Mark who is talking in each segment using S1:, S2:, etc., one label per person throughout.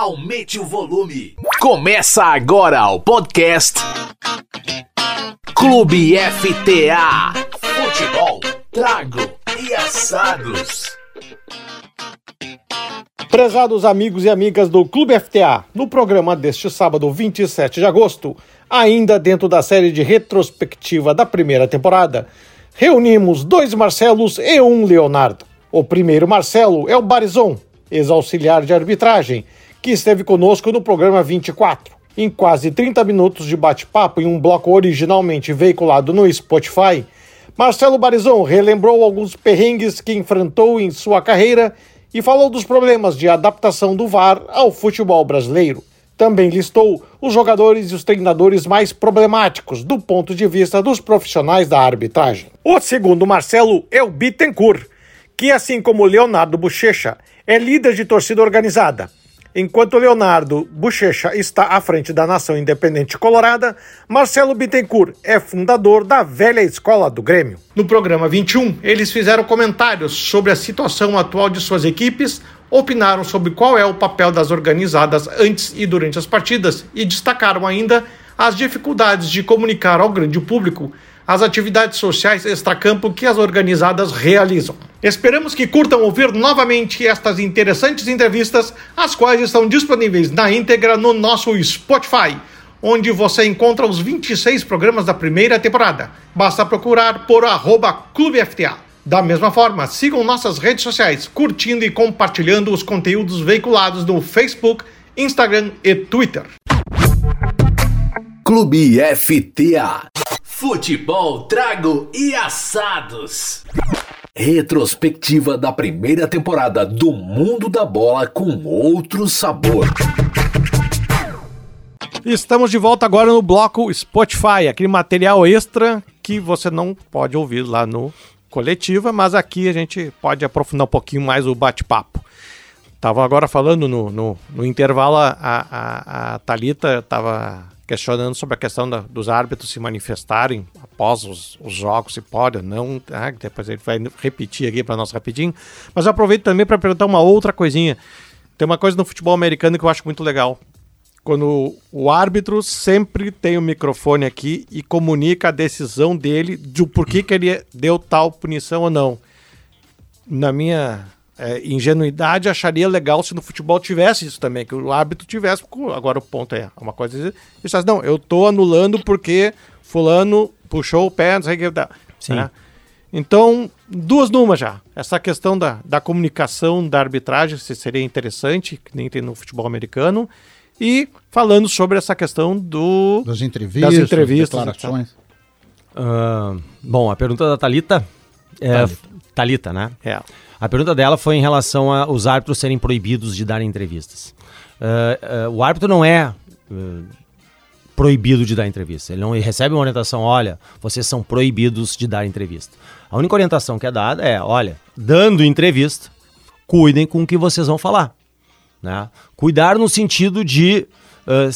S1: aumente o volume. Começa agora o podcast Clube FTA. Futebol, trago e assados.
S2: Prezados amigos e amigas do Clube FTA, no programa deste sábado 27 de agosto, ainda dentro da série de retrospectiva da primeira temporada, reunimos dois Marcelos e um Leonardo. O primeiro Marcelo é o Barizon, ex-auxiliar de arbitragem, que esteve conosco no programa 24. Em quase 30 minutos de bate-papo em um bloco originalmente veiculado no Spotify, Marcelo Barizon relembrou alguns perrengues que enfrentou em sua carreira e falou dos problemas de adaptação do VAR ao futebol brasileiro. Também listou os jogadores e os treinadores mais problemáticos do ponto de vista dos profissionais da arbitragem. O segundo Marcelo é o Bittencourt, que, assim como Leonardo Bochecha, é líder de torcida organizada Enquanto Leonardo Bochecha está à frente da Nação Independente Colorada, Marcelo Bittencourt é fundador da velha escola do Grêmio. No programa 21, eles fizeram comentários sobre a situação atual de suas equipes, opinaram sobre qual é o papel das organizadas antes e durante as partidas e destacaram ainda as dificuldades de comunicar ao grande público as atividades sociais extracampo que as organizadas realizam. Esperamos que curtam ouvir novamente estas interessantes entrevistas, as quais estão disponíveis na íntegra no nosso Spotify, onde você encontra os 26 programas da primeira temporada. Basta procurar por ClubeFTA. Da mesma forma, sigam nossas redes sociais, curtindo e compartilhando os conteúdos veiculados no Facebook, Instagram e Twitter.
S1: Clube FTA. Futebol, trago e assados. Retrospectiva da primeira temporada do Mundo da Bola com outro sabor.
S2: Estamos de volta agora no bloco Spotify, aquele material extra que você não pode ouvir lá no Coletiva, mas aqui a gente pode aprofundar um pouquinho mais o bate-papo. Tava agora falando no, no, no intervalo, a, a, a Thalita estava questionando sobre a questão da, dos árbitros se manifestarem após os, os jogos, se pode ou não. Ah, depois ele vai repetir aqui para nós rapidinho. Mas eu aproveito também para perguntar uma outra coisinha. Tem uma coisa no futebol americano que eu acho muito legal. Quando o árbitro sempre tem o microfone aqui e comunica a decisão dele de por que, que ele deu tal punição ou não. Na minha é, ingenuidade, acharia legal se no futebol tivesse isso também, que o árbitro tivesse. Agora o ponto é uma coisa. Diz, não, eu tô anulando porque fulano puxou o pé, não sei o que. Sim. Né? Então, duas numa já. Essa questão da, da comunicação da arbitragem seria interessante, que nem tem no futebol americano. E falando sobre essa questão do
S3: das entrevistas, das entrevistas declarações.
S4: Uh, bom, a pergunta da Talita é Talita, Talita né?
S2: É.
S4: A pergunta dela foi em relação aos árbitros serem proibidos de dar entrevistas. Uh, uh, o árbitro não é uh, proibido de dar entrevista. Ele não ele recebe uma orientação, olha, vocês são proibidos de dar entrevista. A única orientação que é dada é, olha, dando entrevista, cuidem com o que vocês vão falar. Né? Cuidar no sentido de...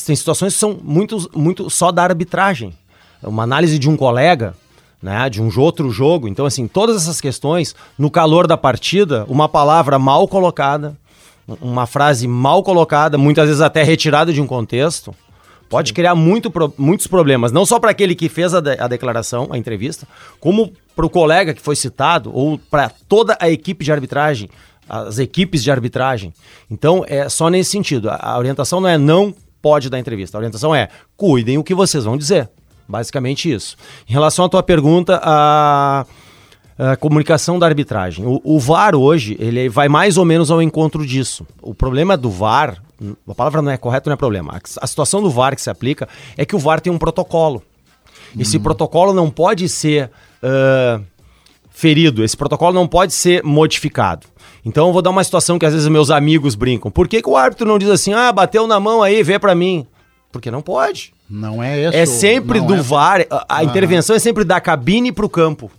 S4: tem situações que são muito, muito só da arbitragem. Uma análise de um colega né, de um outro jogo. Então, assim, todas essas questões, no calor da partida, uma palavra mal colocada, uma frase mal colocada, muitas vezes até retirada de um contexto, pode Sim. criar muito, muitos problemas. Não só para aquele que fez a, de, a, declaração, a entrevista, como para o colega que foi citado, ou para toda a equipe de arbitragem, as equipes de arbitragem. Então, é só nesse sentido. A, a orientação não é não pode dar entrevista. A orientação é cuidem o que vocês vão dizer. Basicamente isso. Em relação à tua pergunta, a, a comunicação da arbitragem. O, o, VAR hoje, ele vai mais ou menos ao encontro disso. O problema do VAR, a palavra não é correta, não é problema. A, a situação do VAR que se aplica é que o VAR tem um protocolo. Esse uhum. protocolo não pode ser uh, ferido, esse protocolo não pode ser modificado. Então eu vou dar uma situação que às vezes meus amigos brincam. Por que, que o árbitro não diz assim, ah, bateu na mão aí, vê para mim? Porque não pode.
S3: Não é isso.
S4: É sempre do é... VAR. A, a intervenção é sempre da cabine para o campo.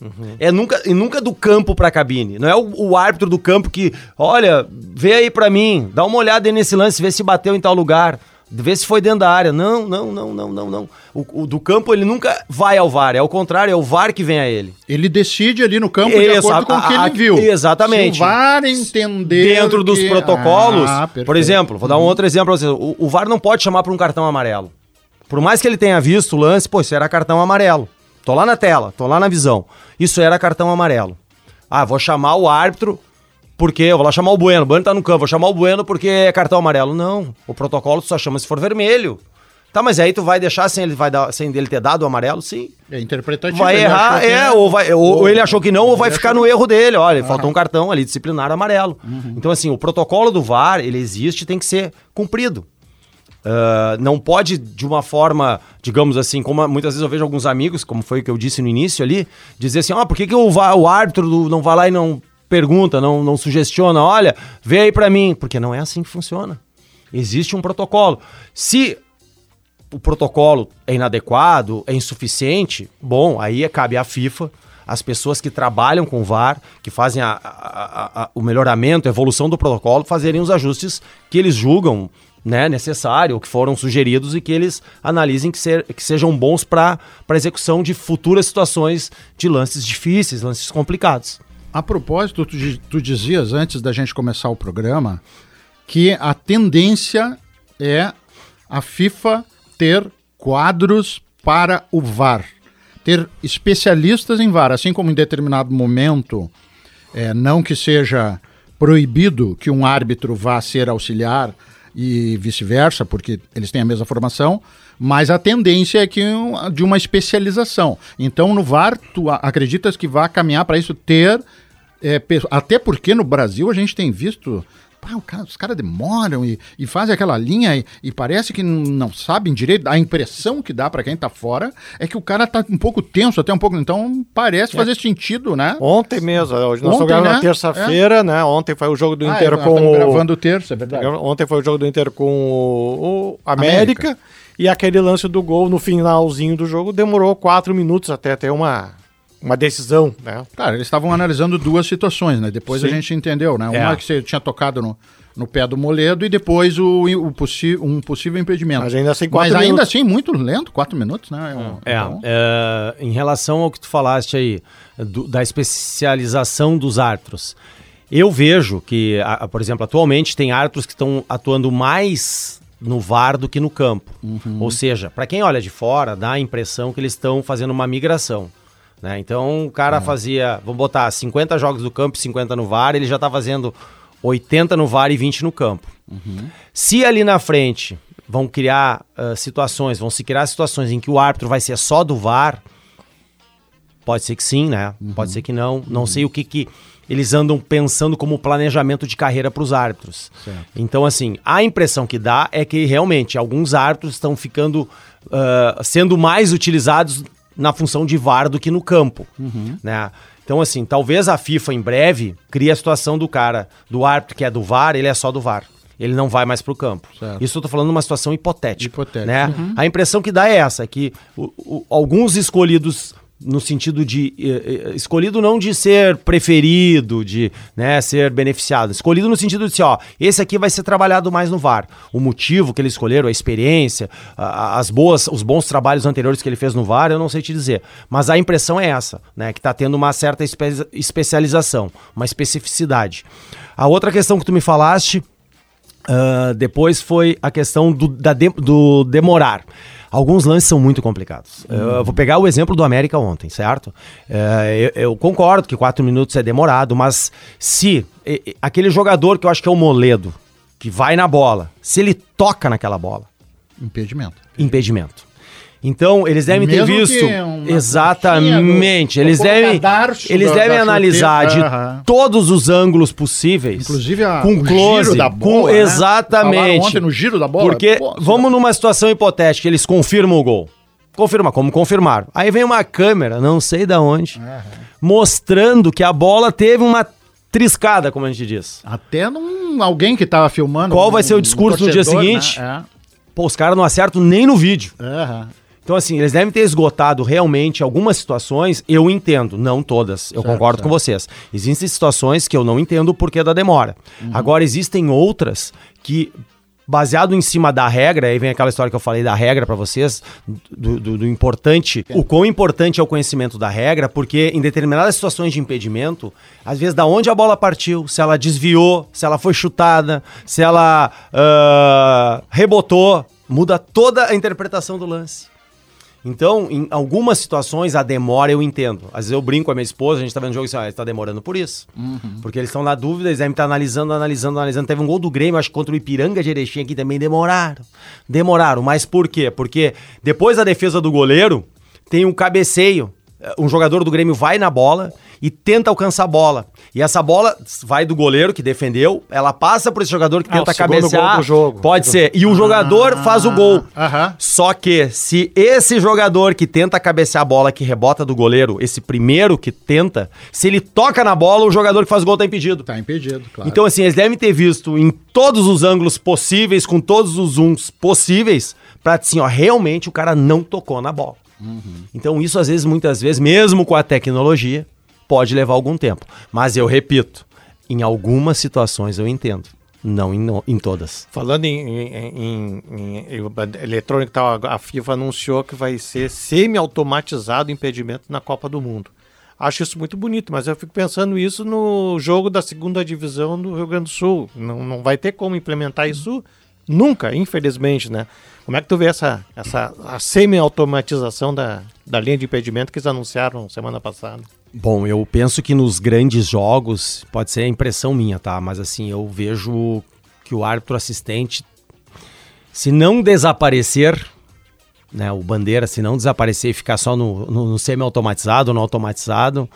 S4: Uhum. É nunca, e nunca do campo para a cabine. Não é o, o, árbitro do campo que, olha, vê aí para mim, dá uma olhada aí nesse lance, vê se bateu em tal lugar. Vê se foi dentro da área. Não, não, não, não, não, não. O, o, do campo ele nunca vai ao VAR. É o contrário, é o VAR que vem a ele.
S3: Ele decide ali no campo de acordo com o que ele viu.
S4: Exatamente.
S3: Se o VAR entender.
S4: Dentro dos que... protocolos. Ah, por exemplo, vou dar um uhum. outro exemplo pra vocês. O, o VAR não pode chamar para um cartão amarelo. Por mais que ele tenha visto o lance, pô, isso era cartão amarelo. Tô lá na tela, tô lá na visão. Isso era cartão amarelo. Ah, vou chamar o árbitro porque eu vou lá chamar o Bueno, o Bueno tá no campo, vou chamar o Bueno porque é cartão amarelo. Não, o protocolo só chama se for vermelho. Tá, mas aí tu vai deixar sem ele, vai dar, sem ele ter dado o amarelo? Sim.
S3: É interpretativo.
S4: Vai errar, é, é, ou, vai, ou, ou, ele achou que não, ou vai ficar no erro dele. Olha, ah. faltou um cartão ali disciplinar amarelo. Uhum. Então, assim, o protocolo do VAR, ele existe e tem que ser cumprido. Uh, não pode, de uma forma, digamos assim, como muitas vezes eu vejo alguns amigos, como foi o que eu disse no início ali, dizer assim: ah, por que, que o, o árbitro não vai lá e não pergunta, não, não sugestiona, olha, vê aí para mim, porque não é assim que funciona. Existe um protocolo. Se o protocolo é inadequado, é insuficiente, bom, aí é, cabe à FIFA, as pessoas que trabalham com o VAR, que fazem a, a, a, o melhoramento, a evolução do protocolo, fazerem os ajustes que eles julgam né, necessário, que foram sugeridos e que eles analisem que, ser, que sejam bons para a execução de futuras situações de lances difíceis, lances complicados.
S3: A propósito, tu, tu dizias antes da gente começar o programa que a tendência é a FIFA ter quadros para o VAR, ter especialistas em VAR, assim como em determinado momento, é, não que seja proibido que um árbitro vá ser auxiliar e vice-versa, porque eles têm a mesma formação, mas a tendência é que de uma especialização. Então, no VAR, tu acreditas que vai caminhar para isso ter é, até porque no Brasil a gente tem visto Cara, os caras demoram e, e fazem aquela linha e, e, parece que não sabem direito. A impressão que dá para quem tá fora é que o cara tá um pouco tenso, até um pouco. Então parece é. fazer sentido, né?
S2: Ontem mesmo, hoje nós estamos gravando né? na terça-feira, é. né? Ontem foi o jogo do ah, Inter é, com.
S3: O... gravando terça, é verdade.
S2: Ontem foi o jogo do Inter com o, o América, América. E aquele lance do gol no finalzinho do jogo demorou quatro minutos até ter uma uma decisão, né?
S3: Cara, eles estavam analisando duas situações, né? Depois Sim. a gente entendeu, né? Uma é. que você tinha tocado no, no pé do Moledo e depois o, o possi um possível impedimento.
S2: Mas ainda assim, quatro
S3: Mas ainda assim, muito lento, quatro minutos, né?
S4: É, um, é, é, em relação ao que tu falaste aí, do, da especialização dos árbitros, eu vejo que, a, por exemplo, atualmente tem árbitros que estão atuando mais no VAR do que no campo. Uhum. Ou seja, para quem olha de fora, dá a impressão que eles estão fazendo uma migração. Né? Então o cara é. fazia, vamos botar 50 jogos do campo e 50 no VAR, ele já está fazendo 80 no VAR e 20 no campo. Uhum. Se ali na frente vão criar uh, situações, vão se criar situações em que o árbitro vai ser só do VAR, pode ser que sim, né? Uhum. Pode ser que não. Não uhum. sei o que, que eles andam pensando como planejamento de carreira para os árbitros. Certo. Então, assim, a impressão que dá é que realmente alguns árbitros estão ficando uh, sendo mais utilizados na função de VAR do que no campo, uhum. né? Então, assim, talvez a FIFA em breve crie a situação do cara, do árbitro que é do VAR, ele é só do VAR. Ele não vai mais para o campo. Certo. Isso eu tô falando numa situação hipotética. Hipotética. Né? Uhum. A impressão que dá é essa, que o, o, alguns escolhidos no sentido de eh, eh, escolhido não de ser preferido, de né, ser beneficiado, escolhido no sentido de assim, ó, esse aqui vai ser trabalhado mais no VAR. O motivo que eles escolheram, a experiência, as boas, os bons trabalhos anteriores que ele fez no VAR, eu não sei te dizer, mas a impressão é essa, né, que está tendo uma certa espe especialização, uma especificidade. A outra questão que tu me falaste uh, depois foi a questão do, da de, do demorar. Alguns lances são muito complicados. Uhum. Eu vou pegar o exemplo do América ontem, certo? É, eu, eu, concordo que quatro minutos é demorado, mas se aquele jogador que eu acho que é o Moledo, que vai na bola, se ele toca naquela bola.
S3: Impedimento.
S4: Impedimento. Então, eles devem Mesmo ter visto. Exatamente. eles devem, eles devem analisar de todos os ângulos possíveis.
S3: Inclusive a,
S4: com close, giro
S3: da bola.
S4: Com, né? Exatamente.
S3: ontem no giro da bola.
S4: Porque Pô, vamos numa situação hipotética, eles confirmam o gol. Confirma, como confirmar. Aí vem uma câmera, não sei da onde, mostrando que a bola teve uma triscada, como a gente diz.
S3: Até num, alguém que estava filmando.
S4: Qual um, vai ser o discurso um no dia seguinte? Né? É. Pô, os caras não acertam nem no vídeo. Uhum. Então, assim, eles devem ter esgotado realmente algumas situações, eu entendo, não todas, eu certo, concordo certo. com vocês. Existem situações que eu não entendo o porquê da demora. Uhum. Agora, existem outras que baseado em cima da regra, aí vem aquela história que eu falei da regra pra vocês, do, do- do importante, o quão importante é o conhecimento da regra, porque em determinadas situações de impedimento, às vezes da onde a bola partiu, se ela desviou, se ela foi chutada, se ela ah, rebotou, muda toda a interpretação do lance. Então, em algumas situações, a demora eu entendo. Às vezes eu brinco com a minha esposa, a gente tá vendo o jogo e assim, ah, está demorando por isso. Porque eles estão na dúvida, eles devem estar analisando, analisando, analisando. Teve um gol do Grêmio, acho que contra o Ipiranga de Erechim aqui também demoraram. Demoraram, mas por quê? Porque depois da defesa do goleiro, tem um cabeceio. Um jogador do Grêmio vai na bola e tenta alcançar a bola. E essa bola vai do goleiro que defendeu, ela passa por esse jogador que
S2: Ah,
S4: tenta cabecear.
S2: gol do jogo.
S4: Pode ser. E o jogador faz o gol.
S3: Aham.
S4: Só que se esse jogador que tenta cabecear a bola que rebota do goleiro, esse primeiro que tenta, se ele toca na bola, o jogador que faz o gol tá impedido.
S3: Tá impedido, claro.
S4: Então, assim, eles devem ter visto em todos os ângulos possíveis, com todos os zooms possíveis, pra assim, ó, realmente o cara não tocou na bola. Então, isso às vezes, muitas vezes, mesmo com a tecnologia, pode levar algum tempo. Mas eu repito, em algumas situações eu entendo, não em, em todas.
S2: Falando em, em, em- eletrônico tal, a FIFA anunciou que vai ser semi-automatizado impedimento na Copa do Mundo. Acho isso muito bonito, mas eu fico pensando isso no jogo da segunda divisão do Rio Grande do Sul. Não, não vai ter como implementar isso nunca, infelizmente, né? Como é que tu vê essa, essa semi-automatização da, da linha de impedimento que eles anunciaram semana passada?
S4: Bom, eu penso que nos grandes jogos, pode ser a impressão minha, tá? Mas assim, eu vejo que o árbitro assistente, se não desaparecer, né, o bandeira, se não desaparecer e ficar só no, no, no semi-automatizado, no automatizado,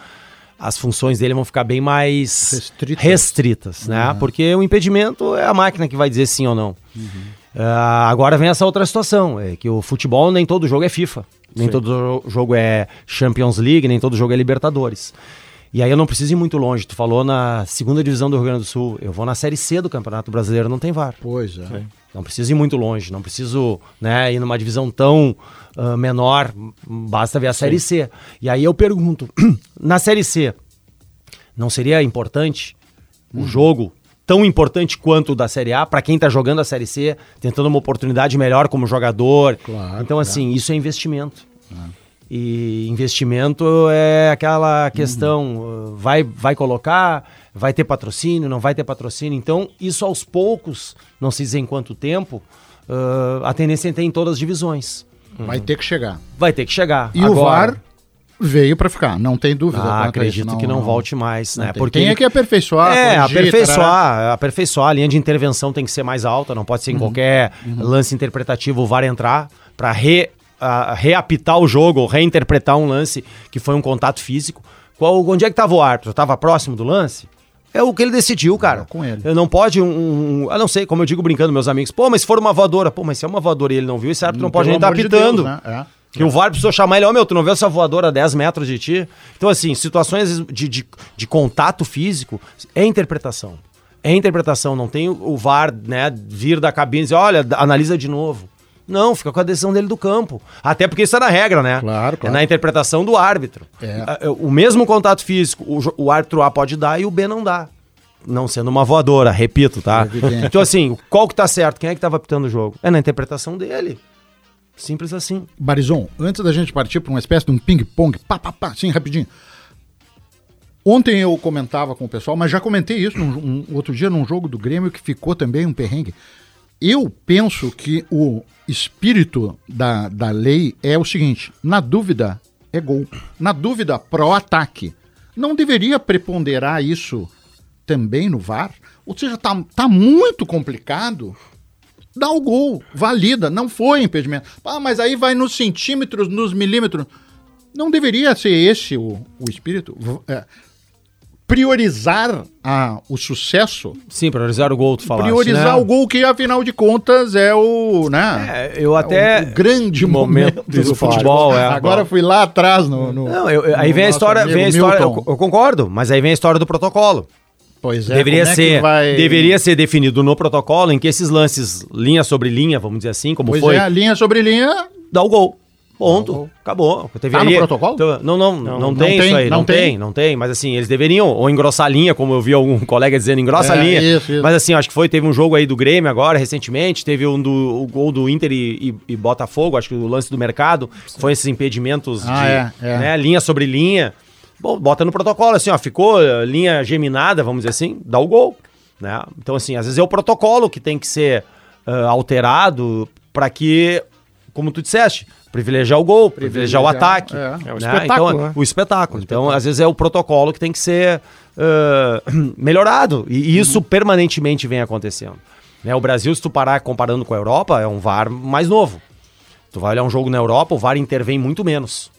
S4: as funções dele vão ficar bem mais
S3: Restritas.
S4: restritas, né? Porque o impedimento é a máquina que vai dizer sim ou não. Ah, agora vem essa outra situação, é que o futebol nem todo jogo é FIFA, nem todo jo- jogo é Champions League, nem todo jogo é Libertadores. E aí eu não preciso ir muito longe. Tu falou na segunda divisão do Rio Grande do Sul, eu vou na série C do Campeonato Brasileiro, não tem VAR.
S3: Pois é.
S4: Não preciso ir muito longe, não preciso né, ir numa divisão tão ah, menor, basta ver a Série C. E aí eu pergunto, na Série C, não seria importante o jogo tão importante quanto o da Série A para quem está jogando a Série C, tentando uma oportunidade melhor como jogador?
S3: Claro,
S4: então assim, isso é investimento. E investimento é aquela questão, uh, vai, vai colocar, vai ter patrocínio, não vai ter patrocínio. Então, isso aos poucos, não se diz em quanto tempo, uh, a tendência é ter em todas as divisões.
S3: Vai ter que chegar.
S4: Vai ter que chegar.
S3: E o VAR veio pra ficar, não tem dúvida.
S4: Ah,
S3: a
S4: acredito
S3: isso,
S4: que não, volte mais,
S3: não
S4: né?
S3: tem.
S4: Porque
S3: tem é que aperfeiçoar.
S4: é,
S3: corrigir,
S4: aperfeiçoar,
S3: tarará.
S4: aperfeiçoar. A linha de intervenção tem que ser mais alta, não pode ser em
S3: Uhum.
S4: qualquer lance interpretativo o VAR entrar para re, a- reapitar o jogo, ou reinterpretar um lance que foi um contato físico. Qual, onde é que estava o árbitro? Estava próximo do lance? É o que ele decidiu, cara.
S3: É com ele.
S4: Eu não pode um, um. Ah, não sei, como eu digo brincando, meus amigos. Pô, mas se for uma voadora. Pô, mas se é uma voadora e ele não viu, esse árbitro não pode
S3: Pelo
S4: nem estar
S3: de
S4: apitando.
S3: Deus, né? É.
S4: Que o VAR precisou chamar ele, ó, meu, tu não vê essa voadora a 10 metros de ti? Então, assim, situações de, de, de contato físico é interpretação. É interpretação, não tem o VAR, né, vir da cabine e dizer, olha, analisa de novo. Não, fica com a decisão dele do campo. Até porque isso é na regra, né?
S3: Claro,
S4: É
S3: claro.
S4: na interpretação do árbitro.
S3: É.
S4: Ah, O mesmo contato físico, o, árbitro A pode dar e o B não dá. Não sendo uma voadora, repito, tá?
S3: Evidente.
S4: Então, assim, qual que tá certo? Quem é que tava apitando o jogo? É na interpretação dele. Simples assim.
S3: Barizon, antes da gente partir para uma espécie de um ping-pong, pá, pá, pá, assim, rapidinho. Ontem eu comentava com o pessoal, mas já comentei isso num, um, outro dia num jogo do Grêmio que ficou também um perrengue. Eu penso que o espírito da, da lei é o seguinte: na dúvida, é gol. Na dúvida, pró-ataque. Não deveria preponderar isso também no VAR? Ou seja, tá, tá muito complicado dá o gol, valida, não foi impedimento. Ah, mas aí vai nos centímetros, nos milímetros. Não deveria ser esse o, o espírito? É, priorizar a, o sucesso,
S4: Sim, priorizar o gol, tu falaste,
S3: priorizar
S4: né?
S3: o gol que, afinal de contas, é o, né?
S4: É, eu até...
S3: o, o grande
S4: momento
S3: momento,
S4: do futebol, é.
S3: Agora fui lá atrás no... no-
S4: Não, eu- eu- aí
S3: no
S4: vem a história, vem a história, eu, eu concordo, mas aí vem a história do protocolo.
S3: Pois é,
S4: deveria
S3: é
S4: ser,
S3: vai-
S4: deveria ser definido no protocolo em que esses lances linha sobre linha, vamos dizer assim, como
S3: Pois
S4: foi,
S3: é, linha sobre linha,
S4: dá o gol. Ponto. Acabou. Teve
S3: Tá no protocolo?
S4: Então, Não, não, não,
S3: não
S4: tem, isso aí. Não, tem, não tem. Mas assim, eles deveriam ou engrossar a linha, como eu vi algum colega dizendo, engrossa a
S3: É,
S4: linha.
S3: isso, isso.
S4: Mas assim, acho que foi, teve um jogo aí do Grêmio agora, recentemente, teve um do o gol do Inter e, e- e Botafogo, acho que o lance do mercado, foi esses impedimentos
S3: Ah, é, é.
S4: Né, linha sobre linha. Bom, bota no protocolo, assim, ó, ficou eh, linha geminada, vamos dizer assim, dá o gol. Né? Então, assim, às vezes é o protocolo que tem que ser ah, alterado para que, como tu disseste, privilegiar o gol, privilegiar, o
S3: Privilegiar,
S4: ataque.
S3: é.
S2: É o
S4: né?
S2: espetáculo,
S4: então,
S2: né?
S4: O espetáculo. Então, às vezes é o protocolo que tem que ser ah, melhorado. E isso permanentemente vem acontecendo. Né? O Brasil, se tu parar comparando com a Europa, é um VAR mais novo. Tu vai olhar um jogo na Europa, o VAR intervém muito menos.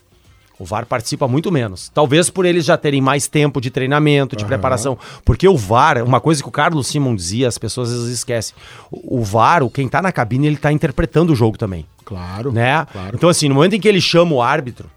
S4: O VAR participa muito menos. Talvez por eles já terem mais tempo de treinamento, de preparação. Porque o VAR, uma coisa que o Carlos Simon dizia, as pessoas às vezes esquecem. O, o VAR, o quem tá na cabine, ele tá interpretando o jogo também.
S3: Claro.
S4: Né?
S3: claro.
S4: Então, assim, no momento em que ele chama o árbitro,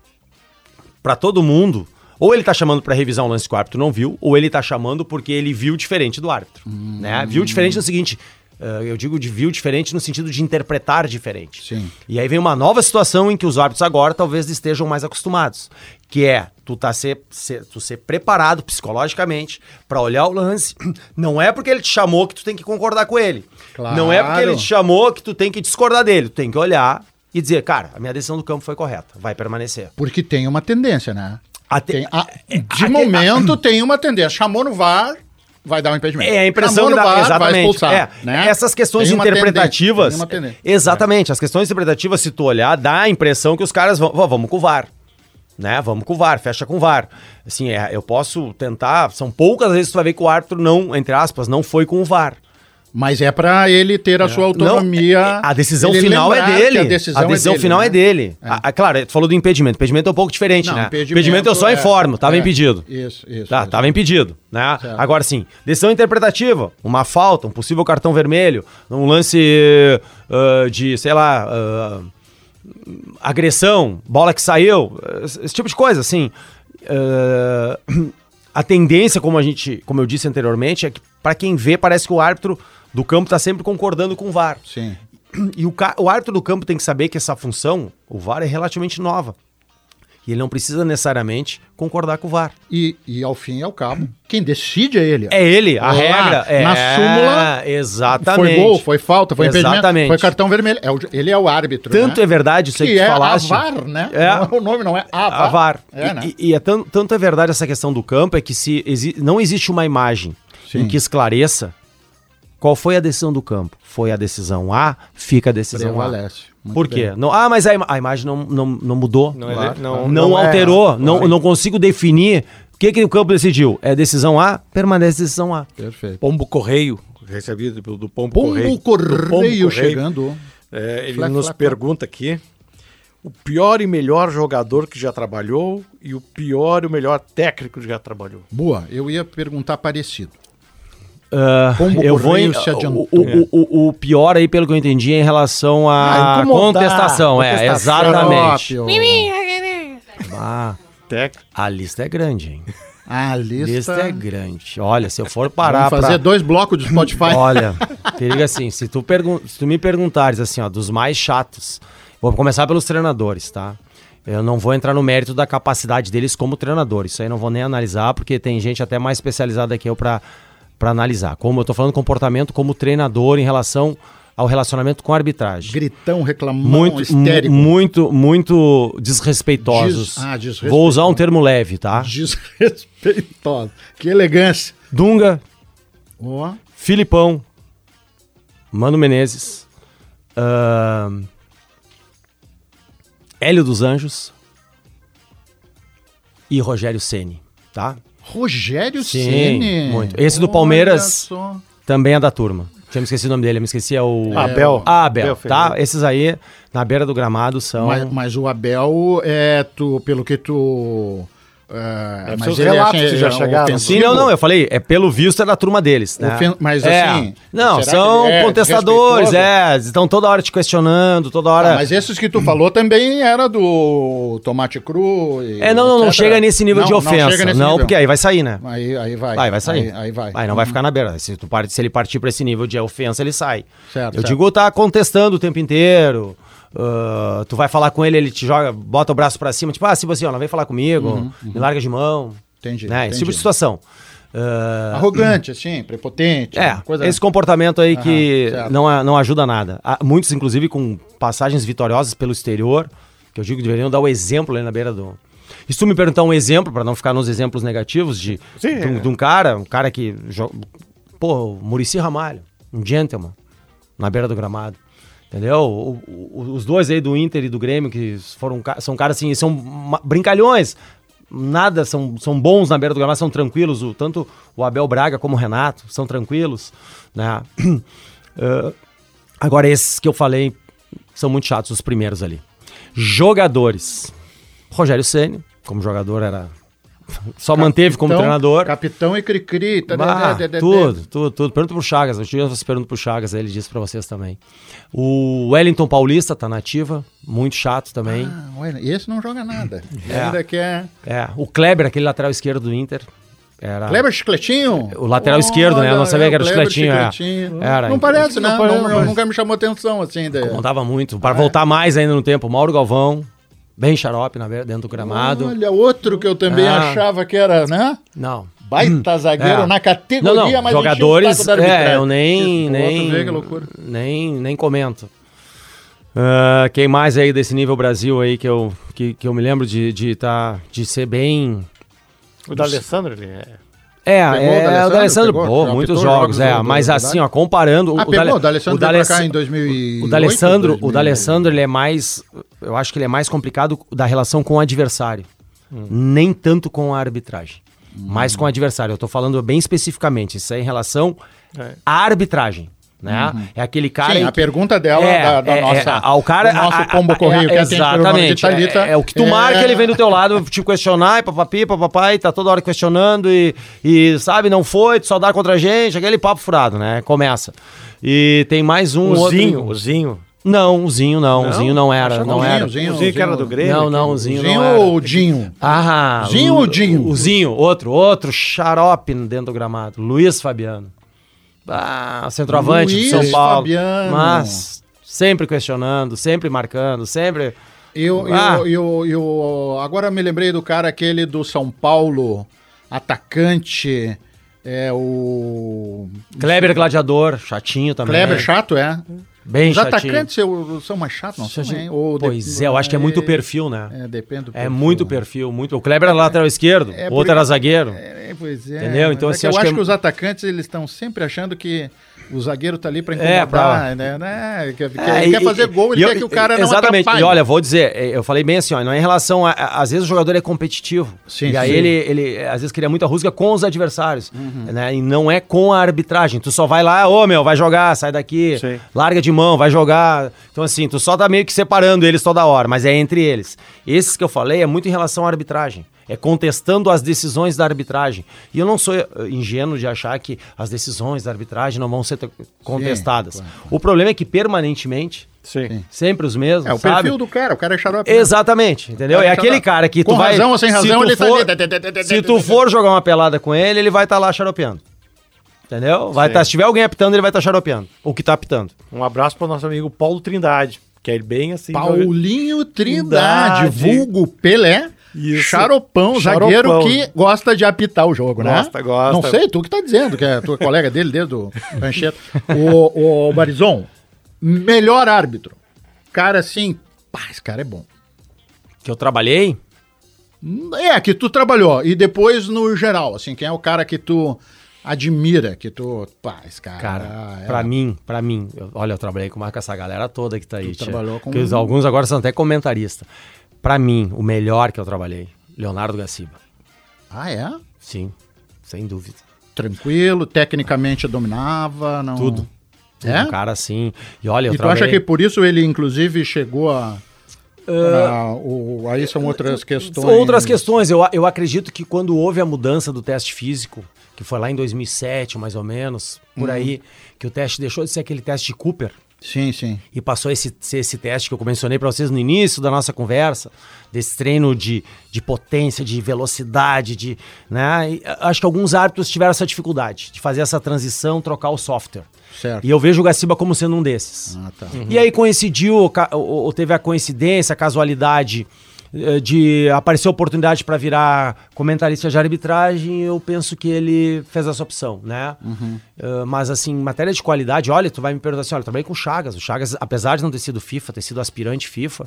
S4: pra todo mundo, ou ele tá chamando pra revisar um lance que o árbitro não viu, ou ele tá chamando porque ele viu diferente do árbitro.
S3: Hum.
S4: Né? Viu diferente no seguinte. Eh, eu digo de viu diferente no sentido de interpretar diferente.
S3: Sim.
S4: E aí vem uma nova situação em que os árbitros agora talvez estejam mais acostumados, que é tu tá ser, ser- tu ser preparado psicologicamente pra olhar o lance. Não é porque ele te chamou que tu tem que concordar com ele.
S3: Claro.
S4: Não é porque ele te chamou que tu tem que discordar dele. Tu tem que olhar e dizer, cara, a minha decisão do campo foi correta, vai permanecer.
S3: Porque tem uma tendência, né?
S4: Até-
S3: Tem, a-
S4: é,
S3: de
S4: até-
S3: momento tem uma tendência. Chamou no VAR, vai dar um impedimento.
S4: É a impressão que dá,
S3: vai
S4: exatamente.
S3: expulsar.
S4: É,
S3: né?
S4: Essas questões interpretativas.
S3: tendência, tendência.
S4: Exatamente, as questões interpretativas, se tu olhar, dá a impressão que os caras vão, "Vó, vamos com o VAR. Né? Vamos com o VAR, fecha com o VAR. Assim, é, eu posso tentar. São poucas vezes que tu vai ver que o árbitro não, entre aspas, não foi com o VAR.
S3: Mas é pra ele ter a sua
S4: Não,
S3: autonomia.
S4: é- a decisão final é dele. A
S3: A
S4: decisão,
S3: decisão, é dele,
S4: final
S3: né?
S4: é dele. Ah, ah, claro, tu falou do impedimento. Impedimento é um pouco diferente,
S3: Não,
S4: né?
S3: impedimento
S4: Impedimento, eu só
S3: é-
S4: informo, tava
S3: é.
S4: impedido.
S3: Isso, isso.
S4: Tá,
S3: isso.
S4: tava impedido, né?
S3: Certo.
S4: Agora sim, decisão interpretativa, uma falta, um possível cartão vermelho, um lance ah, de, sei lá, ah, agressão, bola que saiu, esse tipo de coisa, assim. Ah, a tendência, como a gente, como eu disse anteriormente, é que para quem vê parece que o árbitro do campo tá sempre concordando com o VAR.
S3: Sim.
S4: E o, o árbitro do campo tem que saber que essa função, o VAR, é relativamente nova. E ele não precisa necessariamente concordar com o VAR.
S3: E, e ao fim e ao cabo, quem decide é ele.
S4: É ele, a
S3: Lá,
S4: regra. É,
S3: na súmula,
S4: Exatamente.
S3: Foi gol, foi falta, foi
S4: Exatamente.
S3: foi cartão vermelho. É o- ele é o árbitro.
S4: Tanto
S3: né?
S4: é verdade isso aí
S3: que
S4: que
S3: é
S4: falaste.
S3: a VAR, né?
S4: É.
S3: Não o nome não é a VAR.
S4: A VAR.
S3: É,
S4: E-
S3: né?
S4: e, e é tan- tanto é verdade essa questão do campo, é que se exi- não existe uma imagem
S3: Sim.
S4: em que esclareça qual foi a decisão do campo. Foi a decisão A, fica a decisão A.
S3: Prevalece. Muito
S4: Por quê?
S3: bem.
S4: Não, ah, mas a, ima- a imagem não, não, não mudou.
S2: Não é-
S4: Claro.
S2: não-
S4: não,
S2: não é-
S4: alterou. não,
S2: Sim.
S4: não consigo definir o que, que o campo decidiu. É decisão A, permanece decisão A.
S3: Perfeito.
S2: Pombo Correio, recebido do, do Pombo,
S3: Pombo
S2: Correio.
S3: Correio,
S2: do Pombo
S3: chegando.
S2: É, ele nos pergunta aqui o pior e melhor jogador que já trabalhou e o pior e o melhor técnico que já trabalhou.
S3: Boa, eu ia perguntar parecido.
S4: Ah,
S3: Pombo
S4: eu vou em, o, o, o, o pior aí, pelo que eu entendi, é em relação
S2: Ah,
S4: à
S2: incomodar,
S4: contestação. É,
S2: contestação.
S4: exatamente. Ah, a lista é grande, hein?
S3: A
S4: A
S3: lista.
S4: lista é grande. Olha, se eu for parar
S3: Vamos fazer
S4: pra...
S3: dois blocos do Spotify.
S4: Olha, te digo assim, se tu, pergun se tu me perguntares assim, ó, dos mais chatos, vou começar pelos treinadores, tá? Eu não vou entrar no mérito da capacidade deles como treinador. Isso aí não vou nem analisar, porque tem gente até mais especializada que eu pra pra analisar. Como eu tô falando comportamento como treinador em relação ao relacionamento com a arbitragem.
S3: Gritão, reclamão,
S4: Muito,
S3: histérico.
S4: mu- muito, muito desrespeitosos.
S3: Des- ah, desrespeitoso.
S4: Vou usar um termo leve, tá?
S3: Desrespeitoso. Que elegância.
S4: Dunga,
S3: Ó,
S4: Filipão, Mano Menezes, ahn, Hélio dos Anjos e Rogério Ceni, tá?
S3: Rogério
S4: Sim,
S3: Ceni.
S4: muito. Esse do Palmeiras-
S3: só.
S4: Também é da turma. Tinha me esquecido o nome dele, eu me esqueci, é o...
S2: Abel.
S4: Ah, Abel,
S2: Abel
S4: tá?
S2: Ferreira.
S4: Esses aí, na beira do gramado, são...
S3: Mas, mas o Abel, é, tu, pelo que tu... É,
S2: Deve
S3: mas ele
S2: relatos
S3: assim,
S2: que já
S3: é
S2: chegaram.
S4: Sim, não, não, eu falei, é pelo visto é da turma deles, né?
S3: Ofen- mas
S4: É.
S3: assim,
S4: Não, são
S3: é
S4: contestadores, é, estão toda hora te questionando, toda hora...
S3: Ah, mas esses que tu falou também era do tomate cru. e
S4: É, não, não, não
S3: etc.
S4: chega nesse nível
S3: Não,
S4: de
S3: não
S4: ofensa.
S3: chega
S4: Não,
S3: nesse nível.
S4: porque aí vai sair, né?
S3: Aí, aí vai.
S4: Vai, vai sair.
S3: Aí, aí vai.
S4: não vai ficar na beira. Se, tu parte, se ele partir pra esse nível de ofensa, ele sai.
S3: Certo,
S4: Eu
S3: certo.
S4: digo, tá contestando o tempo inteiro. Ah, tu vai falar com ele, ele te joga, bota o braço pra cima, tipo, ah, se você, ó, não vem falar comigo, me larga de mão.
S3: Entendi,
S4: Né? Esse
S3: entendi.
S4: tipo de situação. Ah,
S3: Arrogante, assim, prepotente.
S4: é,
S3: coisa...
S4: esse comportamento aí que não, não ajuda nada. Há muitos, inclusive, com passagens vitoriosas pelo exterior, que eu digo que deveriam dar o exemplo ali na beira do. E se tu me perguntar um exemplo, para não ficar nos exemplos negativos, de,
S2: Sim,
S4: de, um,
S2: é.
S4: de um cara, um cara que. Pô, Murici Ramalho, um gentleman, na beira do gramado. Entendeu? O- o- os dois aí do Inter e do Grêmio, que foram, são caras assim, são brincalhões. Nada, são, são bons na beira do gramado, são tranquilos. O, tanto o Abel Braga como o Renato são tranquilos. Né? Eh, agora, esses que eu falei são muito chatos, os primeiros ali. Jogadores. Rogério Ceni, como jogador, era. Só manteve como
S3: Capitão-
S4: treinador.
S3: Capitão e cri-cri. tá,
S4: Bah,
S3: tá, tá, tá, tá.
S4: tudo, tudo, tudo. Pergunta pro Chagas. Eu você pergunta pro Chagas, aí ele disse pra vocês também. O Wellington Paulista tá na ativa, muito chato também.
S3: Ah, esse não joga nada.
S4: É.
S3: Ainda quer...
S4: É, o Kleber, aquele lateral esquerdo do Inter. Era
S3: Kleber Chicletinho?
S4: O lateral esquerdo, né? Eu não sabia que era o Chicletinho, é.
S3: Chicletinho.
S4: Era.
S3: Não parece, né?
S2: Não
S3: Não, Nunca me chamou atenção, assim. De...
S4: contava muito. Para voltar mais ainda no tempo, Mauro Galvão, bem xarope na, dentro do gramado.
S3: Olha, outro que eu também
S4: Ah.
S3: achava que era, né?
S4: Não.
S3: Baita zagueiro
S4: É.
S3: na categoria,
S4: Não, não,
S3: mas
S4: jogadores, é, eu nem,
S3: Isso,
S4: nem,
S3: vê que loucura.
S4: nem, nem comento. Ah, quem mais aí desse nível Brasil aí que eu, que, que eu me lembro de, de, tá, de ser bem...
S2: O da Alessandro, ele é.
S4: É,
S3: Pegou o
S4: é, o
S3: D'Alessandro?
S4: D'Alessandro,
S3: Pegou?
S4: pô, muitos jogos,
S3: jogos
S4: é, mas
S3: da
S4: assim, ó, comparando...
S3: Ah, pegou, o D'Alessandro veio pra cá em 2008,
S4: O D'Alessandro, o
S3: 2000.
S4: D'Alessandro, ele é mais, eu acho que ele é mais complicado da relação com o adversário,
S3: Hum.
S4: nem tanto com a arbitragem, mas com o adversário. Eu tô falando bem especificamente, isso é em relação
S2: É.
S4: à arbitragem, né? É aquele cara
S3: Uhum. Sim,
S4: em
S3: a
S4: que-
S3: pergunta dela,
S4: é,
S3: da, da
S4: é,
S3: nossa,
S4: é, ao cara,
S3: do nosso
S4: a- a-
S3: pombo
S4: a-
S3: correio, que
S4: é, exatamente,
S3: Thalita.
S4: é, é o que tu
S3: é-
S4: marca, ele vem do teu lado te questionar, e papapi, papapai, tá toda hora questionando e, e sabe, não foi, tu só dá contra a gente, aquele papo furado, né? Começa. E tem mais um
S2: O
S4: outro.
S2: Zinho, o Zinho.
S4: Não, o Zinho não, o
S2: Não?
S4: Zinho não era, não
S3: o
S4: era.
S3: Zinho,
S2: O Zinho que era do Grêmio.
S4: Não,
S2: que-
S4: não, o Zinho,
S3: Zinho
S4: não era.
S3: ou Dinho?
S4: Ah,
S3: Zinho
S4: o-
S3: ou Dinho?
S4: O Zinho, outro, outro xarope dentro do gramado. Luiz Fabiano. Ah, centroavante
S3: Luiz
S4: de São Paulo.
S3: Fabiano.
S4: Mas sempre questionando, sempre marcando, sempre.
S3: Eu,
S4: Ah.
S3: eu, eu, eu- agora me lembrei do cara aquele do São Paulo, atacante, é o...
S4: Kleber Gladiador, chatinho também.
S3: Kleber chato, é?
S4: Bem
S3: Os
S4: chatinho.
S3: atacantes são mais chatos, não são,
S4: Pois é, eu acho que é muito perfil, né?
S3: É, depende do
S4: É muito perfil, muito. O Kleber era lateral esquerdo,
S3: É,
S4: outro era zagueiro.
S3: É, pois é.
S4: Entendeu? Então,
S3: é
S4: assim,
S3: eu
S4: acho que
S3: que,
S4: é-
S3: os atacantes eles estão sempre achando que o zagueiro tá ali pra
S4: É,
S3: incomodar,
S4: pra-
S3: né? né? Quer, quer-
S4: É,
S3: ele quer
S4: e-
S3: fazer gol, ele
S4: e
S3: quer
S4: eu-
S3: que o cara não
S4: Exatamente.
S3: atrapalhe.
S4: E olha, vou dizer, eh, eu falei bem assim, ó, não é em relação a, a- às vezes o jogador é competitivo.
S3: Sim,
S4: e aí
S3: sim.
S4: ele, ele às vezes cria muita rusga com os adversários,
S3: Uhum.
S4: né? E não é com a arbitragem. Tu só vai lá, ô meu, vai jogar, sai daqui,
S2: Sim.
S4: larga de mão, vai jogar. Então assim, tu só tá meio que separando eles toda hora, mas é entre eles. Esses que eu falei é muito em relação à arbitragem. É contestando as decisões da arbitragem. E eu não sou eh, ingênuo de achar que as decisões da arbitragem não vão ser te- contestadas.
S3: claro.
S4: O problema é que permanentemente
S2: Sim.
S4: Sempre os mesmos,
S3: É o
S4: sabe?
S3: perfil do cara, o cara é xarope. né?
S4: Exatamente, entendeu?
S3: Cara,
S4: É aquele cara que tu
S3: Com
S4: vai...
S3: razão ou sem
S4: se
S3: razão,
S4: tu
S3: ele tá
S4: for-
S3: ali.
S4: Se tu for jogar uma pelada com ele, ele vai estar lá xaropeando. Entendeu? Vai
S2: Sim.
S4: tá, se tiver alguém apitando, ele vai estar xaropeando. O que tá apitando.
S2: Um abraço pro nosso amigo Paulo Trindade, que é bem assim.
S3: Paulinho Trindade,
S2: Trindade.
S3: vulgo Pelé,
S2: Isso.
S3: xaropão,
S2: Xaropão.
S3: zagueiro que gosta de apitar o jogo, né?
S2: Gosta, gosta.
S3: Não sei, tu que tá dizendo, que é tua colega dele desde o Rancheta. O, o Barizon, melhor árbitro. Cara assim, pá, esse cara é bom.
S4: Que eu trabalhei,
S3: É, que tu trabalhou. E depois no geral, assim, quem é o cara que tu admira, que tu, pá, esse cara...
S4: cara,
S3: é-
S4: pra mim, pra mim, eu- olha, eu trabalhei com, com essa galera toda que tá aí. tia.
S3: trabalhou com-
S4: Que os- alguns agora são até comentaristas. Pra mim, o melhor que eu trabalhei, Leonardo Gaciba.
S3: Ah, é?
S4: Sim, sem dúvida.
S3: Tranquilo, tecnicamente dominava, não...
S4: Tudo. Tudo,
S3: É?
S4: Um cara assim. E olha, eu
S3: E tu acha
S4: trabalhei...
S3: que por isso ele, inclusive, chegou a. a- o, aí são outras questões.
S4: Outras questões. Eu, eu acredito que quando houve a mudança do teste físico, que foi lá em 2007, mais ou menos,
S3: Uhum.
S4: por aí, que o teste deixou de ser aquele teste de Cooper,
S3: Sim, sim.
S4: e passou esse, esse teste que eu mencionei para vocês no início da nossa conversa, desse treino de, de potência, de velocidade, de, né? E, acho que alguns árbitros tiveram essa dificuldade de fazer essa transição, trocar o software.
S3: Certo.
S4: E eu vejo o Gaciba como sendo um desses.
S3: Ah, tá.
S4: E aí coincidiu, ou teve a coincidência, a casualidade de aparecer oportunidade para virar comentarista de arbitragem, eu penso que ele fez essa opção, né? Eh, mas assim, em matéria de qualidade, olha, tu vai me perguntar assim, olha, eu trabalhei com o Chagas, o Chagas, apesar de não ter sido FIFA, ter sido aspirante FIFA,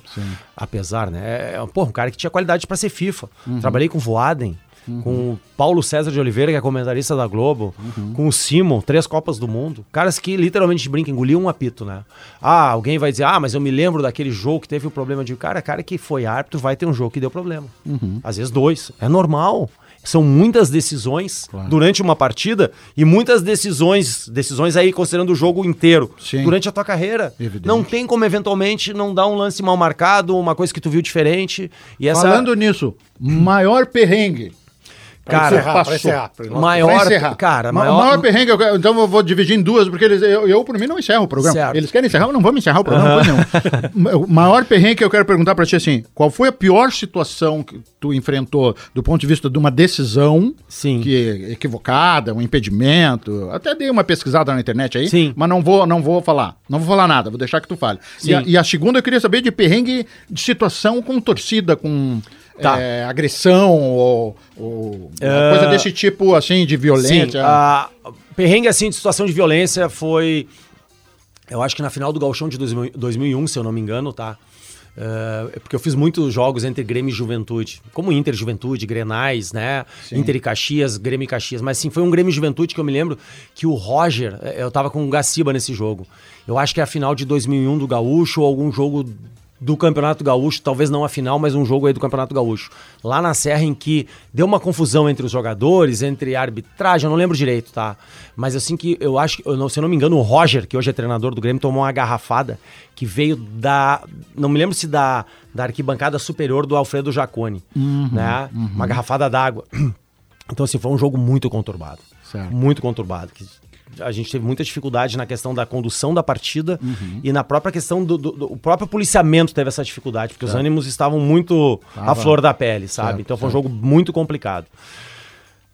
S4: apesar, né? É, pô, um cara que tinha qualidade para ser FIFA. Trabalhei com o Voaden, com o Paulo César de Oliveira, que é comentarista da Globo, com o Simon, três Copas do Mundo. Caras que literalmente brincam, engoliam um apito, né? Ah, alguém vai dizer, ah, mas eu me lembro daquele jogo que teve o problema de. Cara, cara que foi árbitro vai ter um jogo que deu problema. Às vezes dois. É normal. São muitas decisões durante uma partida e muitas decisões, decisões aí considerando o jogo inteiro,
S3: Sim.
S4: durante a tua carreira.
S3: Evidente.
S4: Não tem como eventualmente não dar um lance mal marcado, uma coisa que tu viu diferente. E essa
S3: Falando nisso, maior perrengue.
S4: Cara,
S2: encerrar,
S3: passou.
S2: pra encerrar.
S4: maior,
S3: Pra encerrar.
S4: cara,
S3: Ma-
S4: maior,
S3: maior perrengue, eu quero- então eu vou dividir em duas, porque eles, eu, eu, por mim, não encerro o programa.
S4: Certo.
S3: Eles querem encerrar, não vamos encerrar o programa, não. O maior perrengue que eu quero perguntar pra ti assim: qual foi a pior situação que tu enfrentou do ponto de vista de uma decisão
S4: Sim.
S3: que é equivocada, um impedimento? Até dei uma pesquisada na internet aí,
S4: Sim.
S3: mas não vou, não vou falar. Não vou falar nada, vou deixar que tu fale. E a, e a segunda eu queria saber de perrengue de situação com torcida, com.
S4: Tá.
S3: é, agressão ou, ou
S4: É,
S3: coisa desse tipo assim de violência.
S4: Sim, a perrengue assim de situação de violência foi eu acho que na final do Gauchão de 2000 2001, se eu não me engano, tá? É, porque eu fiz muitos jogos entre Grêmio e Juventude, como Inter Juventude, Grenais, né? Inter e Caxias, Grêmio e Caxias. Mas sim, foi um Grêmio e Juventude que eu me lembro que o Roger, eh, eu tava com o Gaciba nesse jogo. Eu acho que é a final de 2001 do Gaúcho ou algum jogo do Campeonato Gaúcho, talvez não a final, mas um jogo aí do Campeonato Gaúcho. Lá na Serra, em que deu uma confusão entre os jogadores, entre a arbitragem, eu não lembro direito, tá? Mas assim que eu acho que, eu não- se eu não me engano, o Roger, que hoje é treinador do Grêmio, tomou uma garrafada que veio da. Não me lembro se da, da arquibancada superior do Alfredo Jaconi. né? Uma garrafada d'água. Então, assim, foi um jogo muito conturbado.
S3: Certo.
S4: Muito conturbado. que A gente teve muita dificuldade na questão da condução da partida
S3: Uhum.
S4: e na própria questão do, do- do- O próprio policiamento teve essa dificuldade, porque os ânimos estavam muito à flor da pele, sabe?
S3: Certo,
S4: então foi um jogo muito complicado.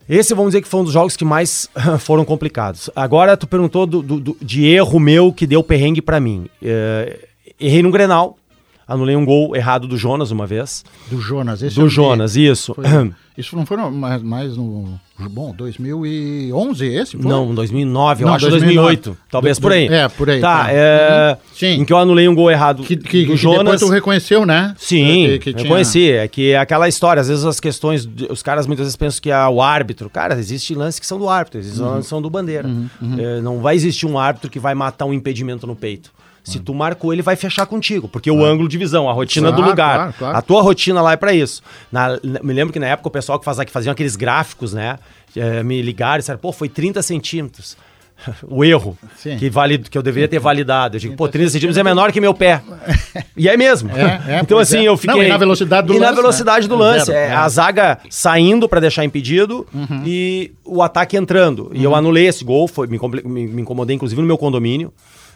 S4: Esse, vamos dizer que foi um dos jogos que mais foram complicados. Agora, tu perguntou do- do- de erro meu que deu perrengue pra mim. É, errei no Grenal, anulei um gol errado do Jonas uma vez.
S3: Do Jonas, esse
S4: do
S3: vi.
S4: Jonas, isso.
S3: Foi- isso não foi no- mais, mais no. Bom, 2011 esse? Foi?
S4: Não, 2009, eu
S3: Não,
S4: acho
S3: 2009.
S4: 2008. Talvez
S3: Do-
S4: por aí.
S3: é, por aí,
S4: Tá,
S3: tá.
S4: é,
S3: Uhum. Sim.
S4: em que eu anulei um gol errado
S3: Que, que,
S4: do
S3: que
S4: Jonas.
S3: depois tu reconheceu, né?
S4: Sim,
S3: Que- que
S4: eu
S3: tinha-
S4: conheci. É que é aquela história, às vezes as questões, os caras muitas vezes pensam que é o árbitro. Cara, existe lances que são do árbitro, existem
S3: Uhum.
S4: lances que são do bandeira. É, não vai existir um árbitro que vai matar um impedimento no peito. Se tu marcou, ele vai fechar contigo, porque o ângulo de visão, a rotina do
S3: Claro,
S4: lugar.
S3: claro, claro.
S4: A tua rotina lá é pra isso. Na- me lembro que na época o pessoal que, fazia, que faziam aqueles gráficos, né? eh, me ligaram e disseram, pô, foi 30 centímetros. o erro
S3: Sim.
S4: que, valid, que eu deveria ter validado. Eu digo, pô, 30 centímetros é menor que meu pé. e é mesmo.
S3: É, é,
S4: então, assim,
S3: é.
S4: eu fiquei.
S3: Não, e na velocidade do
S4: E na
S3: lance,
S4: velocidade
S3: né?
S4: do lance.
S3: Zero,
S4: é,
S3: é.
S4: A zaga saindo pra deixar impedido
S3: Uhum.
S4: e o ataque entrando. E eu anulei esse gol, foi, me, me- me incomodei, inclusive, no meu condomínio.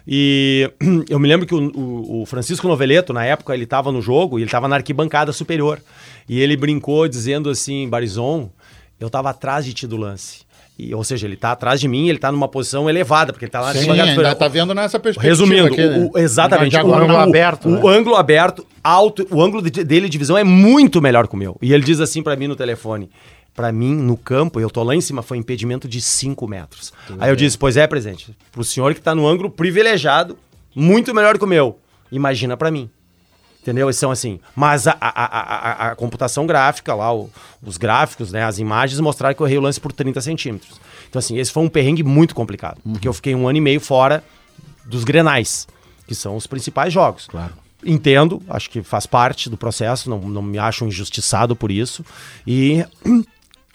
S4: E eu me lembro que o, o- o Francisco Noveleto, na época, ele tava no jogo e ele tava na arquibancada superior. E ele brincou dizendo assim, Barizon, eu tava atrás de ti do lance. E, ou seja, ele tá atrás de mim, ele tá numa posição elevada, porque ele tá lá na
S3: Sim, ainda tá vendo nessa perspectiva.
S4: Resumindo,
S3: aqui, né?
S4: o- exatamente. O,
S3: não.
S4: o-
S2: aberto,
S4: o
S2: né?
S4: ângulo aberto, alto, o ângulo de- dele de visão é muito melhor que o meu. E ele diz assim pra mim no telefone: Pra mim, no campo, eu tô lá em cima, foi impedimento de 5 metros. Aí eu disse: Pois é, presidente, pro senhor que tá no ângulo privilegiado, muito melhor que o meu. Imagina pra mim. Entendeu? Eles são assim. Mas a, a, a, a- computação gráfica lá, o- os gráficos, né, as imagens mostraram que eu errei o lance por 30 centímetros. Então, assim, esse foi um perrengue muito complicado. Porque eu fiquei um ano e meio fora dos grenais, que são os principais jogos.
S3: Claro.
S4: Entendo, acho que faz parte do processo, não, não me acho injustiçado por isso. E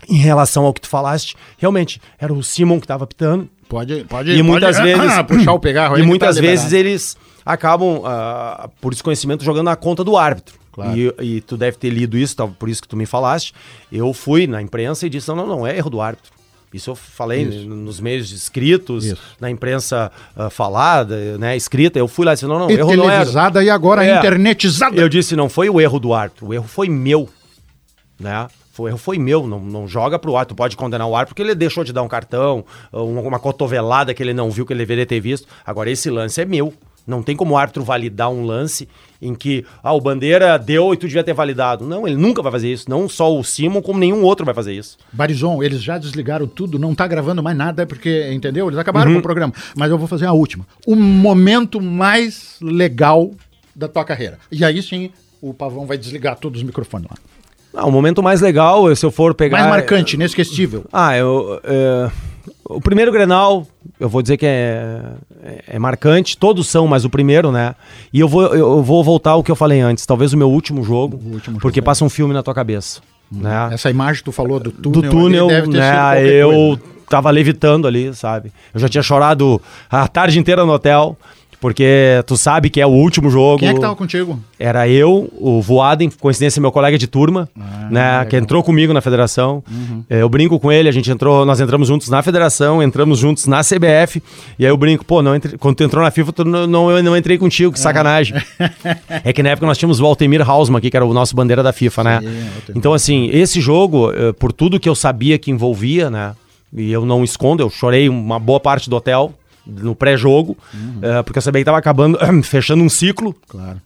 S4: em relação ao que tu falaste, realmente, era o Simon que estava pitando.
S3: Pode, pode,
S4: E muitas
S3: pode,
S4: vezes.
S3: puxar o pegarro aí
S4: E muitas
S3: tá
S4: vezes
S3: liberado.
S4: eles acabam, ah, por desconhecimento, jogando na conta do árbitro.
S3: Claro.
S4: E, e tu deve ter lido isso, tá, por isso que tu me falaste. Eu fui na imprensa e disse: não, não, não, é erro do árbitro. Isso eu falei nos meios escritos,
S3: Isso.
S4: na imprensa ah, falada, né, escrita. Eu fui lá e disse, não, não,
S3: E
S4: erro não era.
S3: televisada e agora
S4: É.
S3: internetizada.
S4: Eu disse, não foi o erro do árbitro, o erro foi meu, né? Foi, o erro foi meu, não, não joga pro árbitro, pode condenar o árbitro porque ele deixou de dar um cartão, uma, uma cotovelada que ele não viu que ele deveria ter visto. Agora esse lance é meu. Não tem como o árbitro validar um lance em que ah, o Bandeira deu e tu devia ter validado. Não, ele nunca vai fazer isso. Não só o Simon, como nenhum outro vai fazer isso.
S3: Barizon, eles já desligaram tudo, não tá gravando mais nada, porque, entendeu? Eles acabaram
S4: Uhum.
S3: com o programa. Mas eu vou fazer a última. O momento mais legal da tua carreira. E aí sim, o Pavão vai desligar todos os microfones lá.
S4: Ah, o momento mais legal, se eu for pegar.
S3: Mais marcante, inesquecível.
S4: Ah, eu. é, o primeiro Grenal, eu vou dizer que é, é, é marcante, todos são, mas o primeiro, né? E eu vou, eu vou voltar ao que eu falei antes, talvez o meu último jogo,
S3: último
S4: porque
S3: jogo,
S4: passa um filme na tua cabeça. Né?
S3: Essa imagem que tu falou do túnel,
S4: Do túnel, né? Eu
S3: coisa.
S4: tava levitando ali, sabe? Eu já tinha chorado a tarde inteira no hotel, porque tu sabe que é o último jogo.
S3: Quem é que tava contigo?
S4: Era eu, o Voaden, coincidência, meu colega de turma,
S3: Ah,
S4: né? Que entrou comigo na federação. É, Eu brinco com ele, a gente entrou, nós entramos juntos na federação, entramos juntos na CBF. E aí eu brinco, pô, não entre- quando tu entrou na FIFA, tu não, não, eu não entrei contigo, que sacanagem. é que na época nós tínhamos o Altemir Hausmann aqui, que era o nosso bandeira da FIFA, né?
S3: Altemir.
S4: Então, assim, esse jogo, eh, por tudo que eu sabia que envolvia, né? E eu não escondo, eu chorei uma boa parte do hotel no pré-jogo, eh, porque eu sabia que tava acabando, fechando um ciclo.
S3: Claro.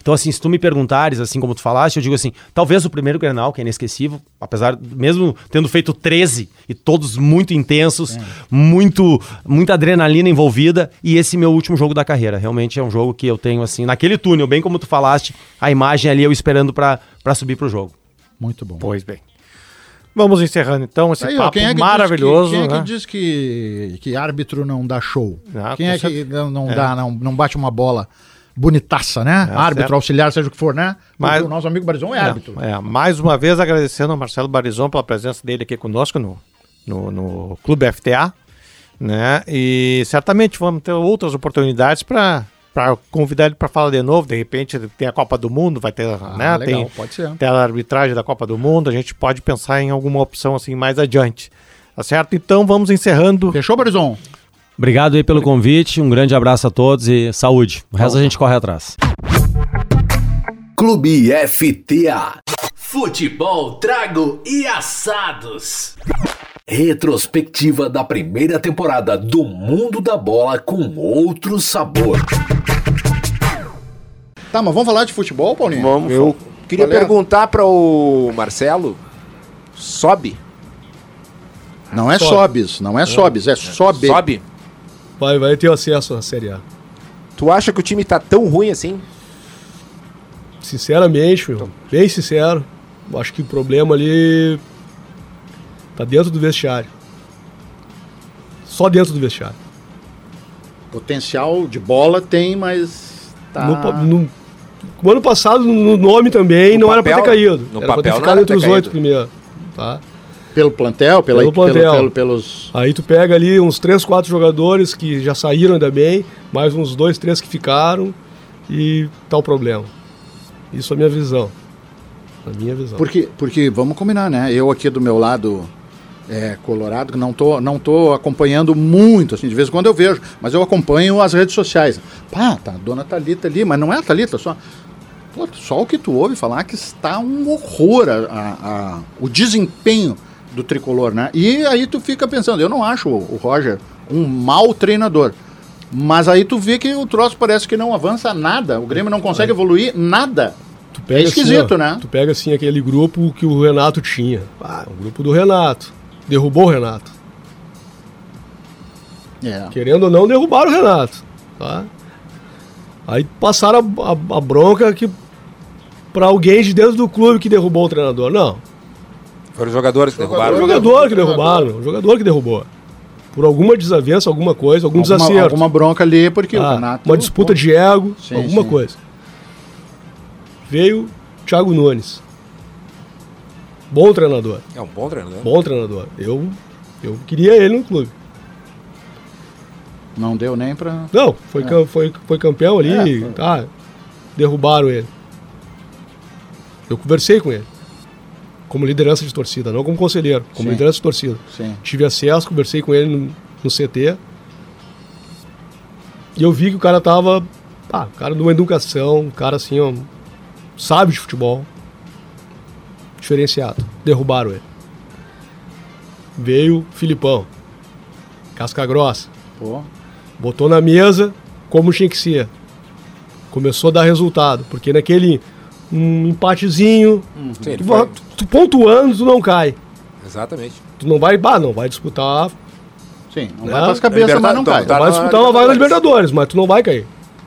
S4: Então, assim, se tu me perguntares, assim como tu falaste, eu digo assim, talvez o primeiro Grenal, que é inesquecível, apesar, mesmo tendo feito 13 e todos muito intensos, muito, muita adrenalina envolvida, e esse meu último jogo da carreira. Realmente é um jogo que eu tenho, assim, naquele túnel, bem como tu falaste, a imagem ali eu esperando pra subir pro jogo.
S3: Muito bom.
S2: Pois bem. Vamos encerrando então esse
S3: Aí, ó,
S2: papo
S3: quem é que
S2: maravilhoso.
S3: Diz que, quem é
S2: né?
S3: que diz que, que árbitro não dá show?
S2: Ah,
S3: quem é que
S2: certeza.
S3: não, não dá, não, não bate uma bola bonitaça, né? árbitro,
S2: certo.
S3: auxiliar, seja o que for, né?
S2: Mas-
S3: o nosso amigo Barizon é, árbitro.
S2: É, mais uma vez agradecendo ao Marcelo Barizon pela presença dele aqui conosco no, no, no Clube FTA. Né? E certamente vamos ter outras oportunidades para convidar ele para falar de novo. De repente tem a Copa do Mundo, vai ter,
S3: Ah,
S2: né?
S3: legal,
S2: tem,
S3: pode ser.
S2: tem a arbitragem da Copa do Mundo. A gente pode pensar em alguma opção assim mais adiante. Tá certo? Então vamos encerrando.
S3: Fechou, Barizon?
S4: Obrigado aí pelo convite, um grande abraço a todos e saúde. O resto a gente corre atrás.
S1: Clube FTA. Futebol, trago e assados. Retrospectiva da primeira temporada do Mundo da Bola com outro sabor.
S3: Tá, mas vamos falar de futebol, Paulinho?
S5: Vamos.
S2: Eu
S5: Queria
S3: é?
S5: perguntar para o Marcelo. Sobe?
S3: Não é sobes, não é sobes, é sobe.
S5: Sobe?
S6: Vai, vai ter acesso à Série A.
S5: Tu acha que o time tá tão ruim assim?
S6: Sinceramente, meu, bem sincero, eu acho que o problema ali tá dentro do vestiário. Só dentro do vestiário.
S3: Potencial de bola tem, mas tá...
S6: No, no- o ano passado, no nome também,
S5: No
S6: não era pra ter
S5: papel-
S6: caído.
S5: no
S6: era pra ter
S5: papel não
S6: ficado entre os oito primeiro. Tá?
S3: Pelo plantel, pela,
S6: Pelo
S3: pelo-
S6: plantel.
S3: pelo- pelos...
S6: Aí tu pega ali uns três, quatro jogadores que já saíram ainda bem, mais uns dois, três que ficaram, e tá o problema. Isso é a minha visão. A minha visão.
S3: Porque, porque, vamos combinar, né? Eu aqui do meu lado é, colorado, que não tô, não tô acompanhando muito, assim, de vez em quando eu vejo, mas eu acompanho as redes sociais. Pá, tá a dona Thalita ali, mas não é a Thalita, só... Pô, só o que tu ouve falar que está um horror a, a- a- o desempenho do tricolor, né? E aí tu fica pensando, eu não acho o, o Roger um mau treinador. Mas aí tu vê que o troço parece que não avança nada, o Grêmio não consegue evoluir nada.
S6: Tu pega
S3: É esquisito,
S6: assim, ó,
S3: né?
S6: Tu pega assim aquele grupo que o Renato tinha. Ah, o grupo do Renato. Derrubou o Renato.
S3: É.
S6: Querendo ou não, derrubaram o Renato. Tá? Aí passaram a, a- a bronca que pra alguém de dentro do clube que derrubou o treinador. Não.
S5: Foram os jogadores que
S6: O
S5: derrubaram.
S6: jogador que derrubaram. O jogador que derrubou. Por alguma desavença, alguma coisa, algum
S3: alguma,
S6: desacerto.
S3: alguma bronca ali, porque o
S6: Ah,
S3: Renato.
S6: uma disputa de ego,
S3: Sim,
S6: alguma
S3: sim.
S6: coisa. Veio Thiago Nunes. Bom treinador.
S5: É um bom treinador.
S6: Bom treinador. Eu, eu queria ele no clube.
S3: Não deu nem pra.
S6: Não, foi, cam- foi, foi campeão ali.
S3: É, foi.
S6: Tá, derrubaram ele. Eu conversei com ele. como liderança de torcida, não como conselheiro, como
S3: Sim.
S6: liderança de torcida.
S3: Sim.
S6: Tive acesso, conversei com ele no, no CT. E eu vi que o cara tava. Pá, um cara de uma educação, um cara assim, ó, sabe de futebol. Diferenciado. Derrubaram ele. Veio Filipão. Casca grossa.
S3: Pô.
S6: Botou na mesa como tinha que ser. Começou a dar resultado. Porque naquele um empatezinho,
S5: Sim, ele
S6: tu,
S5: foi-
S6: tu pontuando, tu não cai.
S5: Exatamente.
S6: Tu não vai, bah, não vai disputar
S3: Sim, não
S6: Né?
S3: vai pras cabeças, mas não cai.
S5: tá.
S6: vai
S5: na
S6: disputar uma vaga na
S5: Libertadores.
S6: Libertadores, mas tu não vai cair.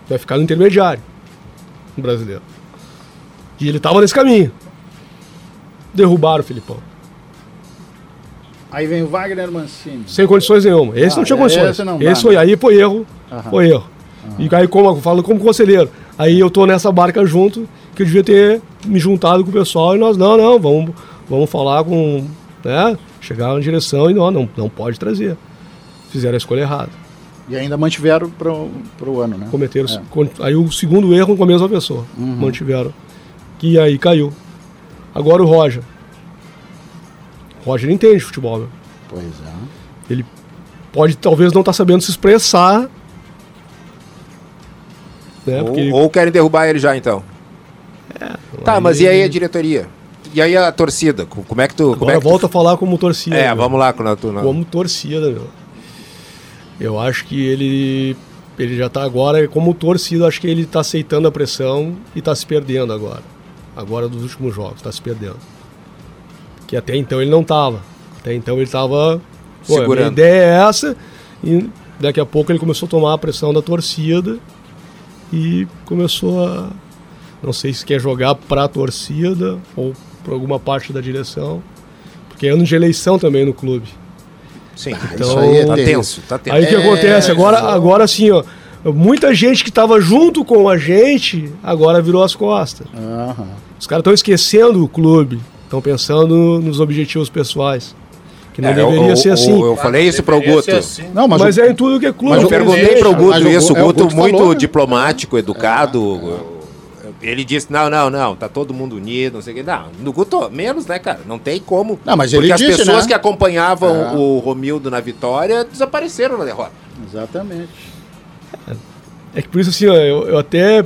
S6: Tu vai ficar no intermediário no brasileiro. E ele tava nesse caminho. Derrubaram o Filipão.
S3: Aí vem o Wagner Mancini.
S6: Sem condições nenhuma. Esse
S3: Ah,
S6: não tinha condições.
S3: esse não
S6: Esse, foi,
S3: né?
S6: aí foi erro.
S3: Aham.
S6: Foi erro. E aí, como eu falo como conselheiro, aí eu tô nessa barca junto, que eu devia ter me juntado com o pessoal e nós, não, não, vamos, vamos falar com. Né, chegar na direção e não, não, não pode trazer. Fizeram a escolha errada.
S3: E ainda mantiveram pro, pro ano, né?
S6: Cometeram.
S3: É.
S6: Aí o segundo erro com a mesma pessoa.
S3: Uhum.
S6: Mantiveram. Que aí caiu. Agora o Roger. O Roger entende futebol, meu.
S3: Pois é.
S6: Ele pode talvez não estar sabendo se expressar. Né? Porque
S5: Ou, ou querem derrubar ele já, então. tá, mas e aí a diretoria? E aí a torcida? Co- Como é que tu. Como
S6: agora
S5: é que tu-
S6: volta a falar como torcida.
S5: É,
S6: meu.
S5: vamos lá com a tua.
S6: Como torcida, meu. Eu acho que ele. Ele já tá agora, como torcida, acho que ele tá aceitando a pressão e tá se perdendo agora. Agora dos últimos jogos, tá se perdendo. Que até então ele não tava. Até então ele tava. Pô, a minha
S5: Segurando.
S6: ideia é essa. E daqui a pouco ele começou a tomar a pressão da torcida e começou a. Não sei se quer jogar pra torcida ou pra alguma parte da direção. Porque é ano de eleição também no clube.
S5: Sim,
S6: Então-
S5: isso aí tá
S3: terrível.
S5: tenso, tá tenso.
S6: Aí o que
S3: É,
S6: acontece? Agora,
S3: isso.
S6: agora assim, ó. Muita gente que estava junto com a gente agora virou as costas.
S3: Aham.
S6: Os caras estão esquecendo o clube. Estão pensando nos objetivos pessoais. Que não
S5: É,
S6: deveria
S5: eu,
S6: ser
S5: eu-
S6: assim.
S5: Eu falei isso pro
S7: Deveria
S5: Guto.
S7: assim.
S3: Não, mas,
S6: mas
S3: o-
S6: é em tudo que é clube.
S5: Mas eu
S3: o-
S5: perguntei pro
S3: mas
S5: Guto
S3: o-
S5: isso,
S3: é,
S5: o
S3: o
S5: Guto
S3: Guto
S5: muito
S3: falou, né?
S5: diplomático, educado. Ele disse, não, não, não, tá todo mundo unido, não sei o que. Não, no Guto, menos, né, cara? Não tem como.
S3: Não, mas
S5: Porque
S3: ele
S5: as
S3: disse,
S5: pessoas
S3: né?
S5: que acompanhavam
S3: É.
S5: o Romildo na vitória desapareceram na derrota.
S3: Exatamente.
S6: É que por isso, assim, ó, eu, eu até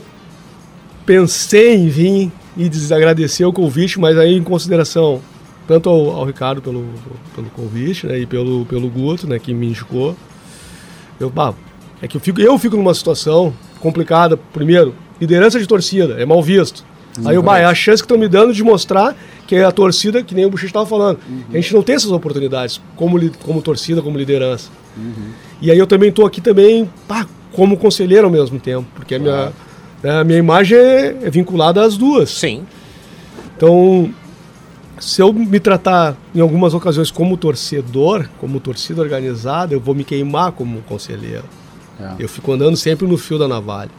S6: pensei em vir e desagradecer o convite, mas aí em consideração tanto ao, ao Ricardo pelo, pelo convite, né, e pelo, pelo Guto, né, que me indicou. Eu, bah, é que eu fico, eu fico numa situação complicada. Primeiro, liderança de torcida, é mal visto. Aí eu, bah, é a chance que estão me dando de mostrar que é a torcida, que nem o Buxi estava falando. A gente não tem essas oportunidades como, como torcida, como liderança. E aí eu também estou aqui também, pá, como conselheiro ao mesmo tempo, porque a minha, né, a minha imagem é, é vinculada às duas.
S5: Sim.
S6: Então, se eu me tratar em algumas ocasiões como torcedor, como torcida organizada, eu vou me queimar como conselheiro.
S3: É.
S6: Eu fico andando sempre no fio da navalha.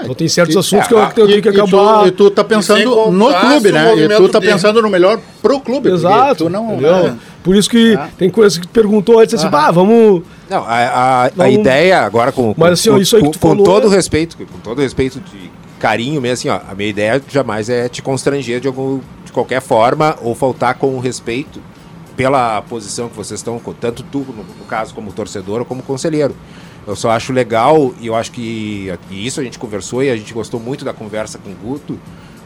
S6: Então tem certos
S3: e-
S6: assuntos
S5: é,
S6: que eu, que eu tenho que
S3: E- e tu-
S6: acabar.
S3: E tu, tá pensando no clube, né? E tu tá pensando no melhor pro clube.
S6: Exato.
S3: Tu não,
S6: entendeu?
S3: né?
S6: Por isso que
S3: Ah.
S6: tem coisas que perguntou antes assim, ah, vamos.
S5: Não, a, a, a
S6: Não-
S5: ideia agora com, com,
S6: Mas, assim, ó, isso aí que
S5: com-
S6: tu
S5: com
S6: falou
S5: todo
S6: é-
S5: respeito, com todo respeito de carinho mesmo, assim, ó, a minha ideia jamais é te constranger de, algum, de qualquer forma ou faltar com o respeito pela posição que vocês estão, tanto tu, no, no caso, como torcedor ou como conselheiro. Eu só acho legal e eu acho que e isso a gente conversou e a gente gostou muito da conversa com o Guto,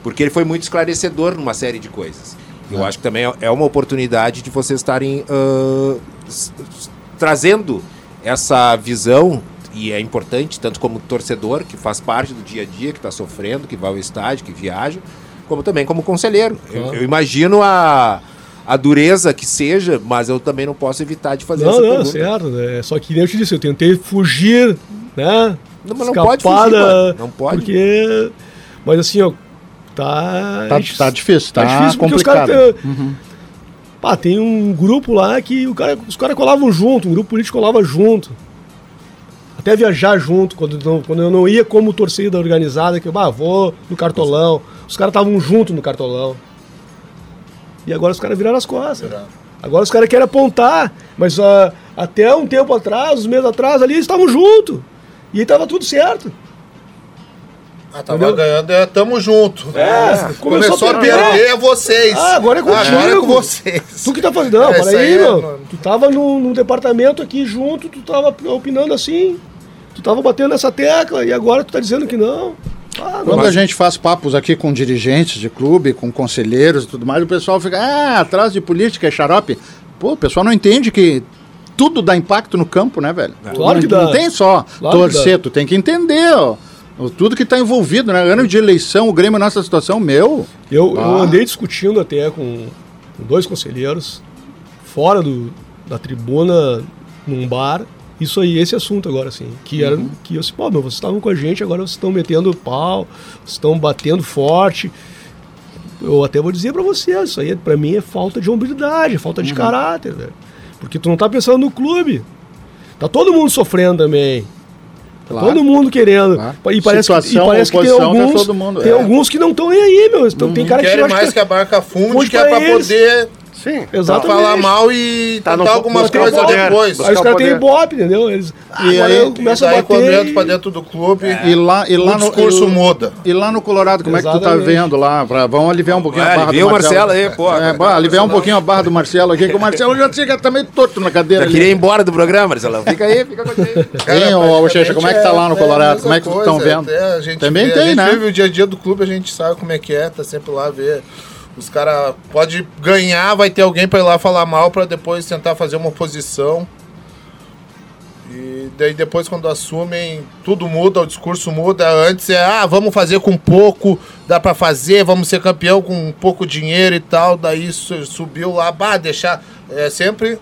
S5: porque ele foi muito esclarecedor numa série de coisas. Eu acho que também é- é uma oportunidade de vocês estarem s- trazendo essa visão e é importante tanto como torcedor que faz parte do dia a dia, que está sofrendo, que vai ao estádio, que viaja, como também como conselheiro. Eu,
S6: Claro.
S5: eu imagino a, a dureza que seja, mas eu também não posso evitar de fazer
S6: Não,
S5: essa
S6: não,
S5: pergunta.
S6: certo. Né? Só que nem eu te disse, eu tentei fugir, né?
S5: Não, mas não pode fugir, mano. Não pode.
S6: Porque. Mas assim, ó. Tá.
S3: Tá,
S6: gente-
S3: tá difícil, tá,
S6: difícil porque os
S3: complicado.
S6: caras têm- Pá, tem um grupo lá que o cara, os caras colavam junto, um grupo político colava junto. Até viajar junto, quando, não- quando eu não ia como torcida organizada, que eu bah, vou no cartolão. Os caras estavam junto no cartolão. E agora os caras viraram as costas. Agora os caras querem apontar, mas ah, até um tempo atrás, uns meses atrás ali, eles estavam juntos. E aí tava tudo certo.
S7: Ah, tava
S6: Entendeu?
S7: ganhando, é, tamo junto.
S6: É,
S7: começou, a perder, é vocês.
S6: Ah, agora é contigo.
S7: Agora é com vocês.
S6: Tu que tá fazendo. Não,
S7: É, isso
S6: para aí,
S7: aí é,
S6: meu.
S7: mano.
S6: Tu tava no, no departamento aqui junto, tu tava opinando assim. Tu tava batendo nessa tecla e agora tu tá dizendo que não. Ah.
S3: Quando a gente faz papos aqui com dirigentes de clube, com conselheiros e tudo mais, o pessoal fica, ah, atrás de política é xarope. Pô, o pessoal não entende que tudo dá impacto no campo, né, velho?
S6: Claro
S3: não,
S6: que dá.
S3: Não tem só
S6: Claro
S3: torcer, tu tem que entender, ó. Tudo que está envolvido, né? Ano de eleição, o Grêmio nessa situação, meu.
S6: Eu, eu
S3: Ah.
S6: andei discutindo até com, com dois conselheiros, fora do, da tribuna, num bar, isso aí, esse assunto agora, assim. Que era
S3: Uhum.
S6: que eu disse, pô, meu, vocês estavam com a gente, agora vocês estão metendo pau, vocês estão batendo forte. Eu até vou dizer pra vocês, isso aí pra mim é falta de hombridade, é falta de
S3: Uhum.
S6: caráter, velho. Porque tu não tá pensando no clube. Tá todo mundo sofrendo também. Tá
S3: Claro.
S6: todo mundo querendo.
S3: Claro.
S6: E parece, que, e
S3: Situação,
S6: parece que tem
S3: tá
S6: alguns,
S3: todo mundo,
S6: tem
S3: é.
S6: alguns que não estão nem aí, meu. Então, Tem cara que
S7: mais que a barca funde, que é
S6: eles.
S7: poder
S8: Sim.
S6: Exatamente.
S7: falar mal e
S8: Tá no-
S7: tentar algumas coisas
S8: poder.
S7: depois.
S6: Aí os caras têm ibope, entendeu? Eles,
S3: E aí-
S6: eu
S7: E
S6: começo a bater.
S7: entra pra dentro do clube,
S3: E lá, e lá
S7: o
S3: no
S7: discurso
S3: e-
S7: muda.
S3: E lá no Colorado, como é que tu tá
S6: Exatamente.
S3: vendo lá? Pra, vamos aliviar um pouquinho
S5: Ah,
S3: a barra do
S5: o Marcelo aí, pô.
S3: É, bom, aliviar um pouquinho a barra do Marcelo aqui, que o Marcelo já chega tá meio torto na cadeira.
S5: Eu queria ir embora do programa, Marcelão. Fica aí, fica com a gente.
S3: Hein, ô, ô, Checha, como é que tá lá no
S7: É,
S3: Colorado? Como é que estão vendo? Também tem,
S7: a gente
S3: né?
S7: vive o dia a dia do clube, a gente sabe como é que é, tá sempre lá ver. Os caras pode ganhar, vai ter alguém pra ir lá falar mal pra depois tentar fazer uma oposição. E daí depois quando assumem, tudo muda, o discurso muda. Antes é, ah, vamos fazer com pouco, dá pra fazer, vamos ser campeão com pouco dinheiro e tal. Daí su- subiu lá, bah, deixar. É sempre